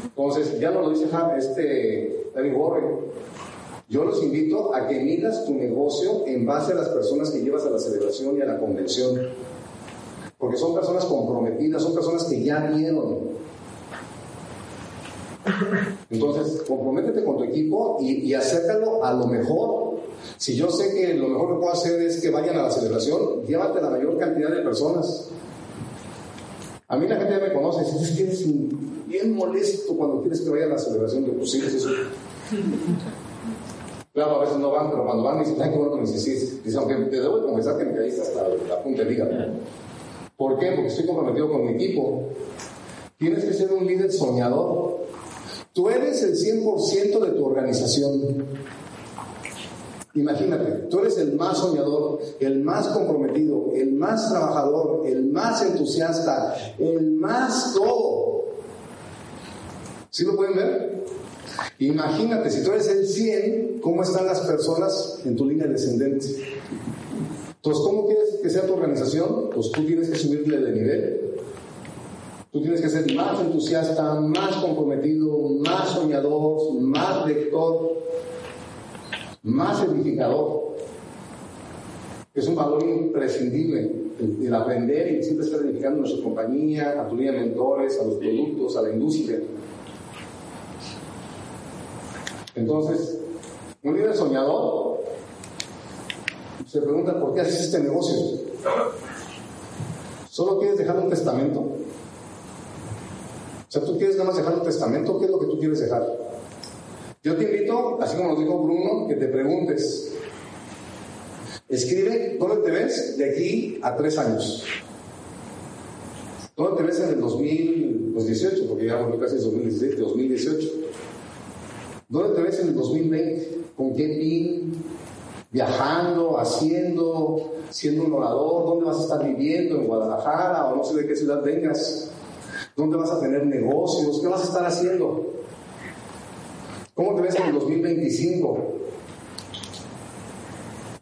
Speaker 1: Entonces, ya no lo dice este David Warren. Yo los invito a que midas tu negocio en base a las personas que llevas a la celebración y a la convención. Porque son personas comprometidas, son personas que ya vieron. Entonces, comprométete con tu equipo y, y acércalo a lo mejor si yo sé que lo mejor que puedo hacer es que vayan a la celebración, llévate la mayor cantidad de personas. A mí la gente ya me conoce, dice, es que eres bien molesto cuando quieres que vaya a la celebración. de pues sí, eso. Claro, a veces no van, pero cuando van dicen, ay, qué bueno que me dices, dice, aunque te debo confesar que me caíste hasta la punta de hígado. ¿Por qué? Porque estoy comprometido con mi equipo. Tienes que ser un líder soñador. Tú eres el 100% de tu organización. Imagínate, tú eres el más soñador, el más comprometido, el más trabajador, el más entusiasta, el más todo. ¿Sí lo pueden ver? Imagínate, si tú eres el 100, ¿cómo están las personas en tu línea descendente? Entonces, ¿cómo quieres que sea tu organización? Pues tú tienes que subirle de nivel. Tú tienes que ser más entusiasta, más comprometido, más soñador, más lector más edificador. Es un valor imprescindible el, aprender y siempre estar edificando a nuestra compañía, a tu línea de mentores, a los productos, a la industria. Entonces, un líder soñador se pregunta por qué haces este negocio. ¿Solo quieres dejar un testamento? O sea, tú quieres nada más dejar un testamento, ¿qué es lo que tú quieres dejar? Yo te invito, así como nos dijo Bruno, que te preguntes. Escribe dónde te ves de aquí a tres años. ¿Dónde te ves en el 2018? Porque ya volvió casi 2017, 2018. ¿Dónde te ves en el 2020? ¿Con qué fin? Viajando, haciendo, siendo un orador. ¿Dónde vas a estar viviendo? ¿En Guadalajara? O no sé de qué ciudad vengas. ¿Dónde vas a tener negocios? ¿Qué vas a estar haciendo? ¿Cómo te ves en el 2025?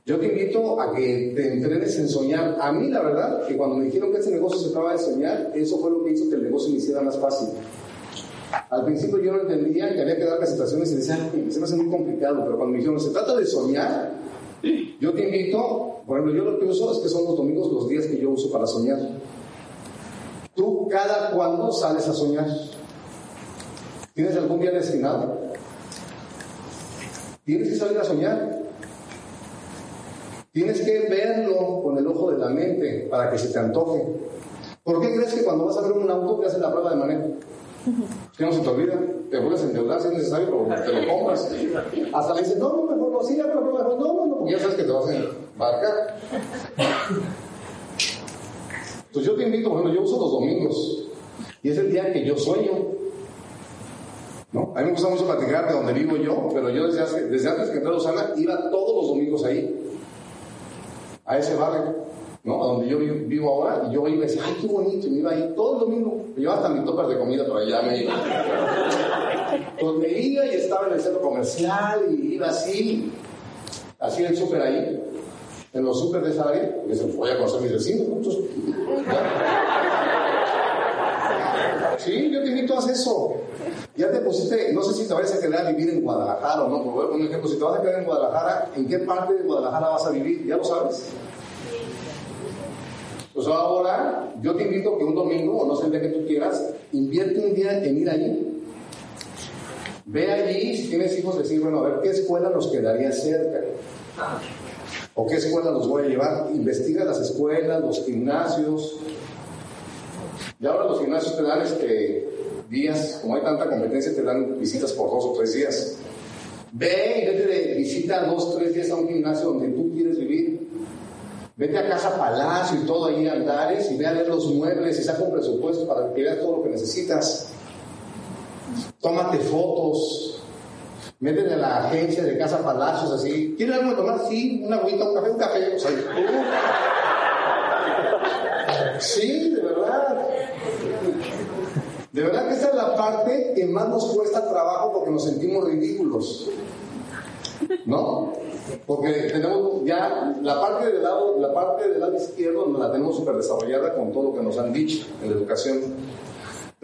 Speaker 1: Yo te invito a que te entrenes en soñar. A mí, la verdad, que cuando me dijeron que ese negocio se trataba de soñar, eso fue lo que hizo que el negocio me hiciera más fácil. Al principio yo no entendía que había que dar presentaciones y decía, se me hace muy complicado, pero cuando me dijeron, se trata de soñar, yo te invito, por ejemplo, yo lo que uso es que son los domingos los días que yo uso para soñar. ¿Tú cada cuándo sales a soñar? ¿Tienes algún día destinado? Tienes que salir a soñar. Tienes que verlo con el ojo de la mente para que se te antoje. ¿Por qué crees que cuando vas a ver un auto te hacen la prueba de manejo? Que no se te olvida, te vuelves a endeudar si es necesario, pero te lo compras. Hasta le dices, no, no, mejor no, sí, ya prueba, no, no, no, porque ya sabes que te vas a embarcar. Entonces yo te invito, bueno, yo uso los domingos y es el día que yo sueño. A mí me gusta mucho platicar de donde vivo yo, pero yo desde, desde antes que entré a iba todos los domingos ahí, a ese barrio, ¿no? A donde yo vivo ahora, y yo iba y decía, ay, qué bonito, y me iba ahí todo el domingo. Me llevaba hasta mis topas de comida, pero allá me iba. Pues me iba y estaba en el centro comercial, y iba así, así el súper ahí, en los súper de área, y voy a conocer mis vecinos, ¿no? [laughs] sí, yo te invito a hacer eso. Ya te pusiste, no sé si te vayas a quedar a vivir en Guadalajara o no, un ejemplo, si te vas a quedar en Guadalajara, ¿en qué parte de Guadalajara vas a vivir? ¿Ya lo sabes? Pues ahora yo te invito que un domingo, o no sé el día que tú quieras, invierte un día en ir allí. Ve allí, si tienes hijos, decir, bueno, a ver qué escuela nos quedaría cerca. O qué escuela nos voy a llevar. Investiga las escuelas, los gimnasios, Y ahora los gimnasios te dan este, días, como hay tanta competencia, te dan visitas por dos o tres días. Ve y vete de visita dos tres días a un gimnasio donde tú quieres vivir. Vete a Casa Palacio y todo ahí Andares y ve a ver los muebles y saca un presupuesto para que veas todo lo que necesitas. Tómate fotos. Métete a la agencia de Casa Palacios así. ¿Quieres algo de tomar? Sí, una agüita, un café, un café. Sea, Sí, de verdad. De verdad que esa es la parte que más nos cuesta trabajo porque nos sentimos ridículos. ¿No? Porque tenemos ya la parte del lado, la parte izquierdo la tenemos súper desarrollada con todo lo que nos han dicho en la educación.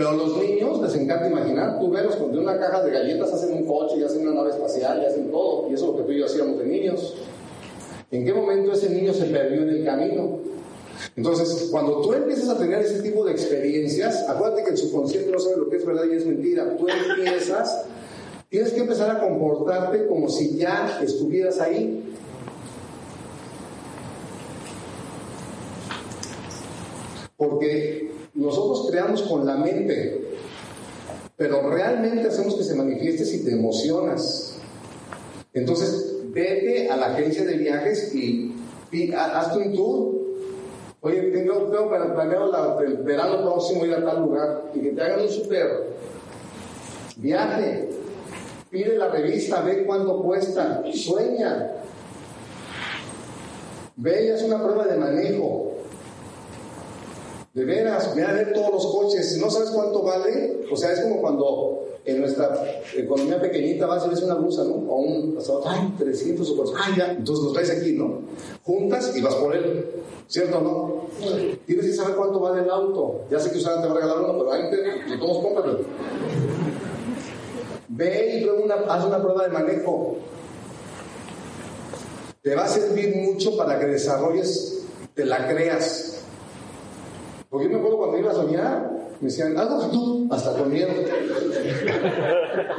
Speaker 1: Pero los niños les encanta imaginar, tú ves, con una caja de galletas hacen un coche y hacen una nave espacial y hacen todo. Y eso es lo que tú y yo hacíamos de niños. ¿En qué momento ese niño se perdió en el camino? Entonces, cuando tú empiezas a tener ese tipo de experiencias, acuérdate que el subconsciente no sabe lo que es verdad y es mentira. Tú empiezas, tienes que empezar a comportarte como si ya estuvieras ahí. Porque nosotros creamos con la mente, pero realmente hacemos que se manifieste si te emocionas. Entonces, vete a la agencia de viajes y, hazte un tour Oye, tengo, tengo planeado el verano próximo ir a tal lugar y que te hagan un super viaje. Pide la revista, ve cuánto cuesta, sueña. Ve, ya es una prueba de manejo. De veras, ve a ver todos los coches. ¿No sabes cuánto vale? O sea, es como cuando en nuestra economía pequeñita vas a ves una blusa, ¿no? O un ay, 300 o 400, ay, ya, entonces los traes aquí, ¿no? Juntas y vas por él, ¿cierto o no? Tienes que saber cuánto vale el auto. Ya sé que usted te va a regalar uno, pero ahí te, tomas, cómpralo. Ve y luego una, haz una prueba de manejo. Te va a servir mucho para que desarrolles, te la creas. Porque yo me acuerdo cuando iba a soñar, me decían, algo tú, hasta con miedo.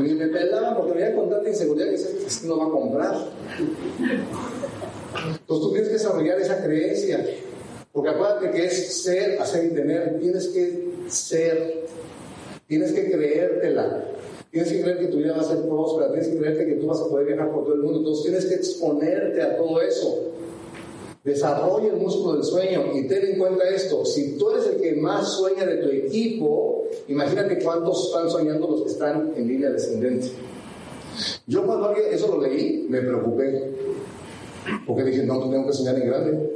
Speaker 1: Me pelaban porque veía con tanta inseguridad que es no va a comprar. Entonces tú tienes que desarrollar esa creencia. Porque acuérdate que es ser, hacer y tener. Tienes que ser. Tienes que creértela. Tienes que creer que tu vida va a ser próspera. Tienes que creerte que tú vas a poder viajar por todo el mundo. Entonces tienes que exponerte a todo eso. Desarrolla el músculo del sueño y ten en cuenta esto, si tú eres el que más sueña de tu equipo, imagínate cuántos están soñando los que están en línea descendente. Yo cuando eso lo leí, me preocupé, porque dije, no, tengo que soñar en grande.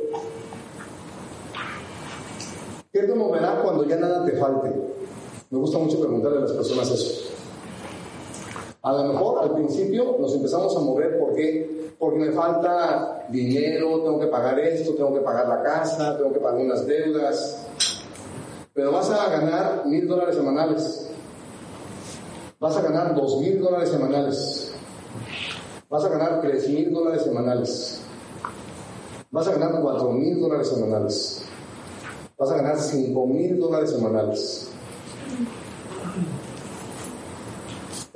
Speaker 1: ¿Qué te moverá cuando ya nada te falte? Me gusta mucho preguntarle a las personas eso. A lo mejor al principio nos empezamos a mover porque porque me falta dinero, tengo que pagar esto, tengo que pagar la casa, tengo que pagar unas deudas. Pero vas a ganar mil dólares semanales. Vas a ganar dos mil dólares semanales. Vas a ganar tres mil dólares semanales. Vas a ganar cuatro mil dólares semanales. Vas a ganar cinco mil dólares semanales.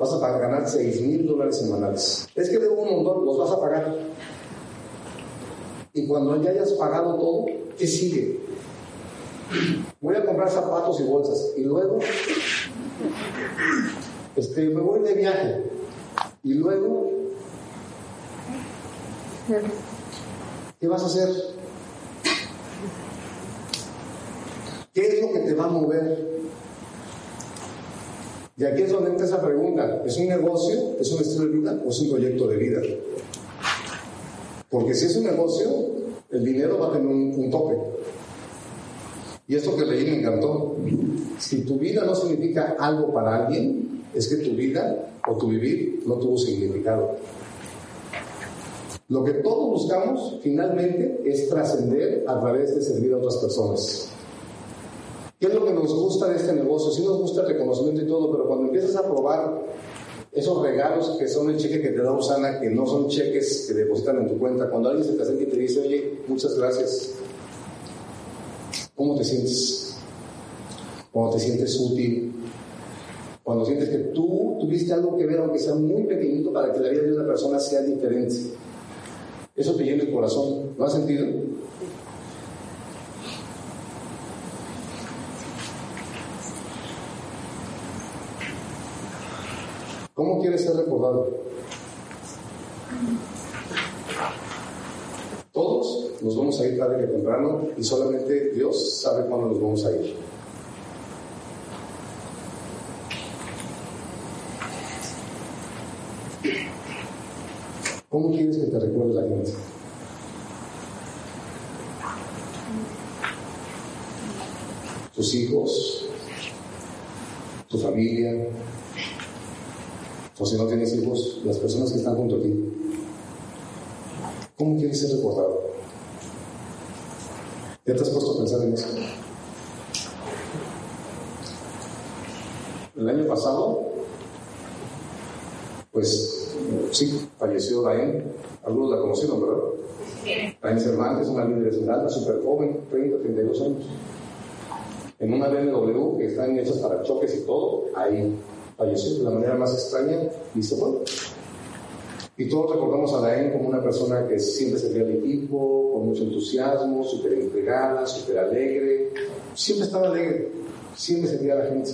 Speaker 1: Vas a ganar 6 mil dólares semanales. Es que debo un montón, los vas a pagar. Y cuando ya hayas pagado todo, ¿qué sigue? Voy a comprar zapatos y bolsas. Y luego, este, me voy de viaje. Y luego, ¿qué vas a hacer? ¿Qué es lo que te va a mover? Y aquí es donde entra esa pregunta. ¿Es un negocio? ¿Es un estilo de vida? ¿O es un proyecto de vida? Porque si es un negocio, el dinero va a tener un, tope. Y esto que leí me encantó. Si tu vida no significa algo para alguien, es que tu vida o tu vivir no tuvo significado. Lo que todos buscamos finalmente es trascender a través de servir a otras personas. ¿Qué es lo que nos gusta de este negocio? Sí nos gusta el reconocimiento y todo, pero cuando empiezas a probar esos regalos que son el cheque que te da Usana, que no son cheques que depositan en tu cuenta, cuando alguien se te acerca y te dice, oye, muchas gracias, ¿cómo te sientes? Cuando te sientes útil, cuando sientes que tú tuviste algo que ver, aunque sea muy pequeñito, para que la vida de una persona sea diferente. Eso te llena el corazón. ¿Lo has sentido? ¿Cómo quieres ser recordado? Todos nos vamos a ir tarde que temprano y solamente Dios sabe cuándo nos vamos a ir. ¿Cómo quieres que te recuerde la gente? Tus hijos, tu familia, o si no tienes hijos, las personas que están junto a ti. ¿Cómo quieres ser recordado? ¿Ya te has puesto a pensar en eso? El año pasado, pues sí, falleció Daen. Algunos la conocieron, ¿verdad? Daen Cervantes, una líder esmeralda, súper joven, 30, 32 años. En una BMW que están hechas para choques y todo, ahí falleció de la manera más extraña y se fue. Y todos recordamos a Daen como una persona que siempre servía al equipo, con mucho entusiasmo, súper entregada, súper alegre. Siempre estaba alegre, siempre servía a la gente.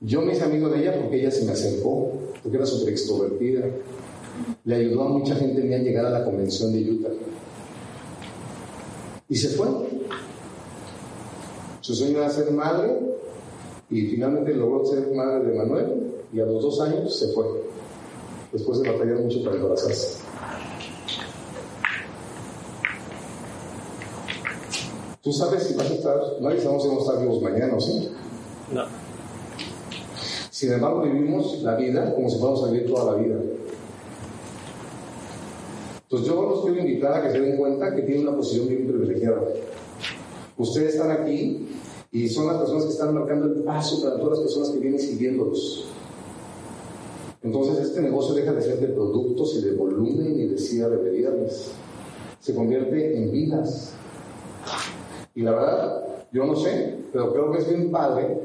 Speaker 1: Yo me hice amigo de ella porque ella se me acercó, porque era súper extrovertida. Le ayudó a mucha gente a llegar a la convención de Utah. Y se fue. Su sueño era ser madre y finalmente logró ser madre de Manuel y a los dos años se fue, después de batallar mucho para embarazarse. Tú sabes si vas a estar, nadie sabemos si vamos a estar vivos mañana, ¿sí? No. Sin embargo, vivimos la vida como si fuéramos a vivir toda la vida. Entonces yo los quiero invitar a que se den cuenta que tienen una posición bien privilegiada. Ustedes están aquí y son las personas que están marcando el paso para todas las personas que vienen siguiéndolos. Entonces este negocio deja de ser de productos y de volumen y de de viernes. Se convierte en vidas. Y la verdad, yo no sé, pero creo que es bien padre.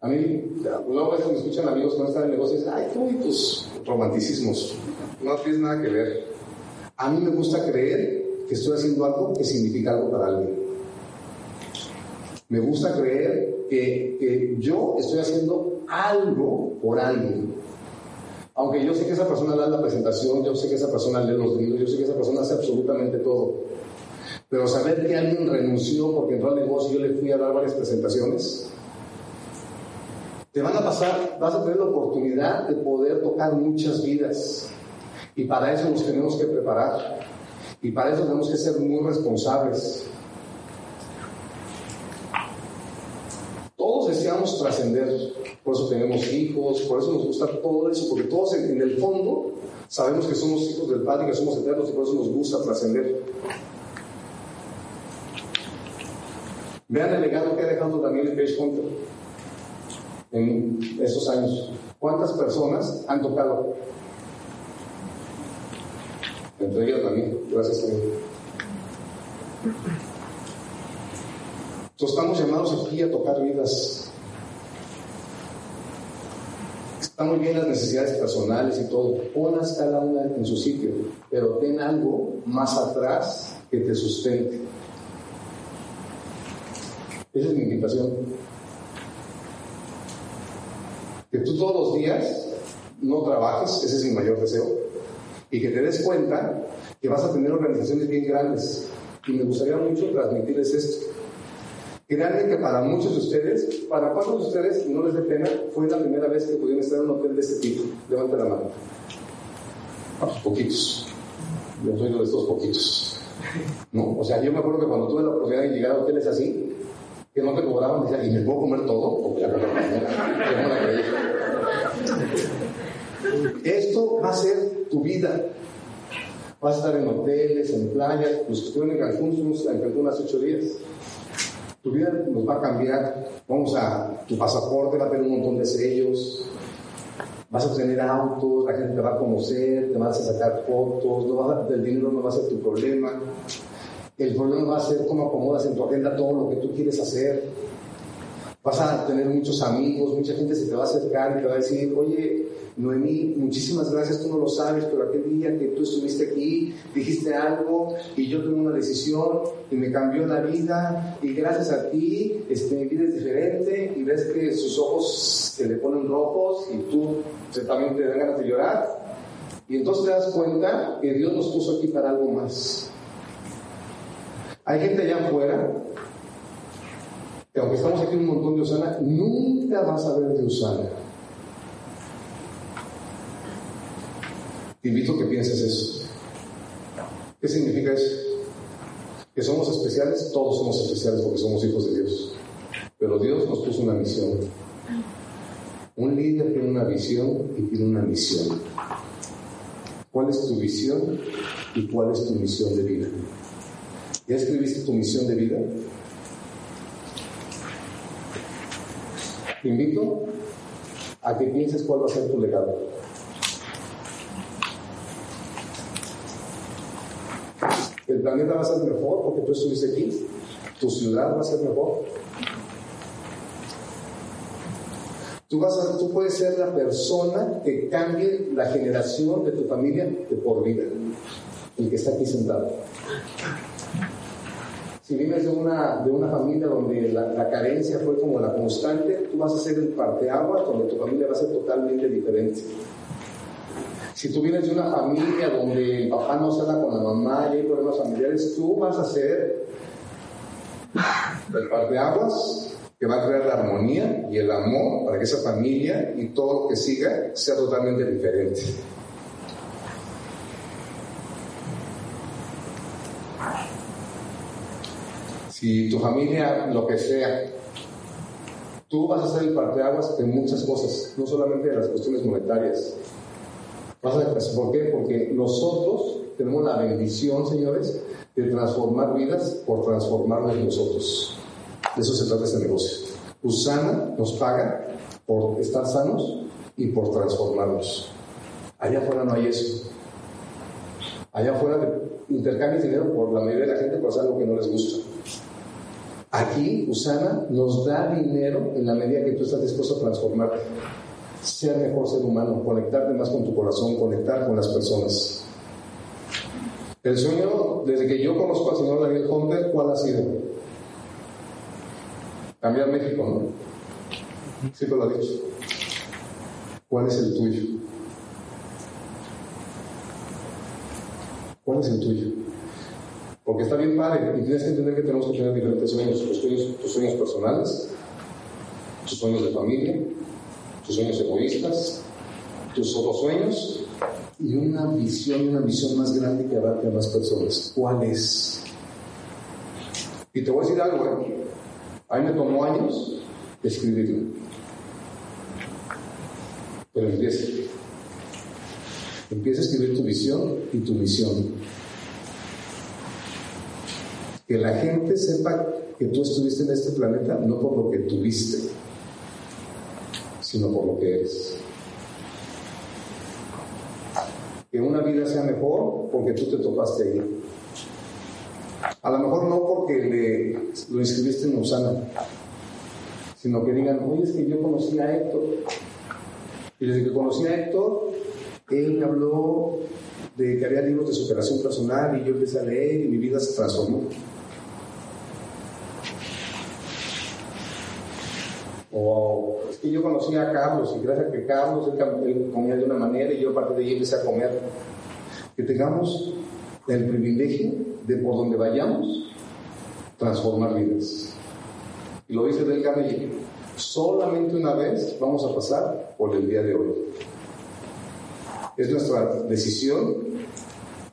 Speaker 1: A mí, luego a veces me escuchan amigos que no están en negocios y dicen, ay, qué bonitos romanticismos. No tienes nada que ver. A mí me gusta creer que estoy haciendo algo que significa algo para alguien. Me gusta creer que, yo estoy haciendo algo por alguien. Aunque yo sé que esa persona da la presentación, yo sé que esa persona lee los libros, yo sé que esa persona hace absolutamente todo. Pero saber que alguien renunció porque entró al negocio y yo le fui a dar varias presentaciones, te van a pasar, vas a tener la oportunidad de poder tocar muchas vidas. Y para eso nos tenemos que preparar. Y para eso tenemos que ser muy responsables. Trascender, por eso tenemos hijos, por eso nos gusta todo eso, porque todos en, el fondo sabemos que somos hijos del Padre, que somos eternos y por eso nos gusta trascender. Vean el legado que ha dejado Daniel Page Hunter en esos años. ¿Cuántas personas han tocado? Entre ellas también, gracias a Dios. Entonces estamos llamados aquí a tocar vidas. Están muy bien las necesidades personales y todo. Ponlas cada una en su sitio, pero ten algo más atrás que te sustente. Esa es mi invitación. Que tú todos los días no trabajes, ese es mi mayor deseo, y que te des cuenta que vas a tener organizaciones bien grandes. Y me gustaría mucho transmitirles esto Créanme que para muchos de ustedes, para cuántos de ustedes, no les dé pena, fue la primera vez que pudieron estar en un hotel de este tipo. Levanten la mano. Ah, pues poquitos. Yo soy uno de estos poquitos. ¿No? O sea, yo me acuerdo que cuando tuve la oportunidad de llegar a hoteles así, que no te cobraban, decía, ¿y me puedo comer todo? Esto va a ser tu vida. Vas a estar en hoteles, en playas, los que estuvieron en Cancún, en Cancún hace ocho días. Tu vida nos va a cambiar. Vamos a, tu pasaporte va a tener un montón de sellos. Vas a tener autos, la gente te va a conocer, te vas a sacar fotos, el dinero no va a ser tu problema. El problema va a ser cómo acomodas en tu agenda todo lo que tú quieres hacer. Vas a tener muchos amigos, mucha gente se te va a acercar y te va a decir, oye, Noemí, muchísimas gracias, tú no lo sabes, pero aquel día que tú estuviste aquí, dijiste algo y yo tomé una decisión y me cambió la vida y gracias a ti este, mi vida es diferente y ves que sus ojos se le ponen rojos y tú también te dan ganas de llorar. Y entonces te das cuenta que Dios nos puso aquí para algo más. Hay gente allá afuera que aunque estamos aquí un montón de Usana, nunca vas a ver de Usana. Te invito a que pienses eso. ¿Qué significa eso? Que somos especiales, todos somos especiales porque somos hijos de Dios. Pero Dios nos puso una misión. Un líder tiene una visión y tiene una misión. ¿Cuál es tu visión y cuál es tu misión de vida? ¿Ya escribiste tu misión de vida? Te invito a que pienses cuál va a ser tu legado. El planeta va a ser mejor porque tú estuviste aquí. Tu ciudad va a ser mejor. Tú, vas a, tú puedes ser la persona que cambie la generación de tu familia de por vida. El que está aquí sentado. Si vienes de una, de una familia donde la, carencia fue como la constante, tú vas a ser el parteaguas donde tu familia va a ser totalmente diferente. Si tú vienes de una familia donde el papá no se da con la mamá y hay problemas familiares, tú vas a ser el parteaguas que va a crear la armonía y el amor para que esa familia y todo lo que siga sea totalmente diferente. Si tu familia, lo que sea, tú vas a ser el parteaguas de muchas cosas, no solamente de las cuestiones monetarias. ¿Por qué? Porque nosotros tenemos la bendición, señores, de transformar vidas por transformarnos nosotros. De eso se trata este negocio. Usana nos paga por estar sanos y por transformarnos. Allá afuera no hay eso. Allá afuera intercambias dinero por la mayoría de la gente por hacer algo que no les gusta. Aquí, Usana nos da dinero en la medida que tú estás dispuesto a transformarte, ser mejor ser humano, conectarte más con tu corazón, conectar con las personas. El sueño, desde que yo conozco al señor David Hunter, ¿cuál ha sido? Cambiar México, ¿no? Sí, lo ha dicho. ¿Cuál es el tuyo? ¿Cuál es el tuyo? Porque está bien padre y tienes que entender que tenemos que tener diferentes sueños, tus sueños, personales, tus sueños de familia, tus sueños egoístas, tus otros sueños y una visión, una visión más grande que abarque a más personas. ¿Cuál es? Y te voy a decir algo, ¿eh? a mí me tomó años escribirlo. Pero empieza. Empieza a escribir tu visión y tu misión que la gente sepa que tú estuviste en este planeta no por lo que tuviste, sino por lo que eres. Que una vida sea mejor porque tú te topaste ahí. A lo mejor no porque lo inscribiste en Usana, sino que digan, oye, es que yo conocí a Héctor. Y desde que conocí a Héctor, él me habló de que había libros de superación personal y yo empecé a leer y mi vida se transformó. O es que yo conocí a Carlos y gracias a que Carlos él, comía de una manera y yo a de ahí empecé a comer. Que tengamos el privilegio de por donde vayamos transformar vidas. Y lo dice del Carnegie, solamente una vez vamos a pasar por el día de hoy. Es nuestra decisión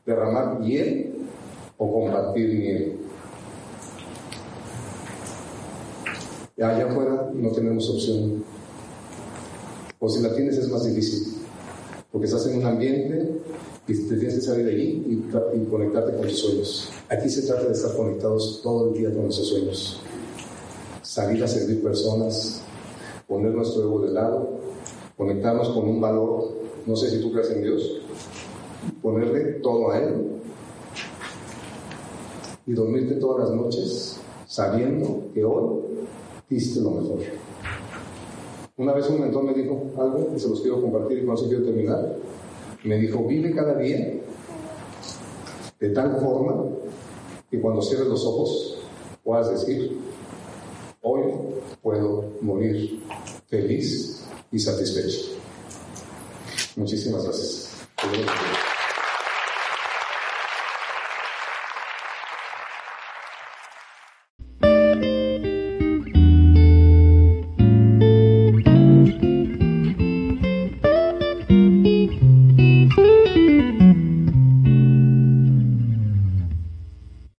Speaker 1: derramar miel o compartir miel. Allá afuera no tenemos opción. O si la tienes es más difícil, porque estás en un ambiente y te tienes que salir de allí y, conectarte con tus sueños. Aquí se trata de estar conectados todo el día con nuestros sueños. Salir a servir personas, poner nuestro ego de lado, conectarnos con un valor, no sé si tú crees en Dios, ponerle todo a Él y dormirte todas las noches sabiendo que hoy diste lo mejor. Una vez un mentor me dijo algo y se los quiero compartir y con eso quiero terminar. Me dijo, vive cada día de tal forma que cuando cierres los ojos puedas decir, hoy puedo morir feliz y satisfecho. Muchísimas gracias.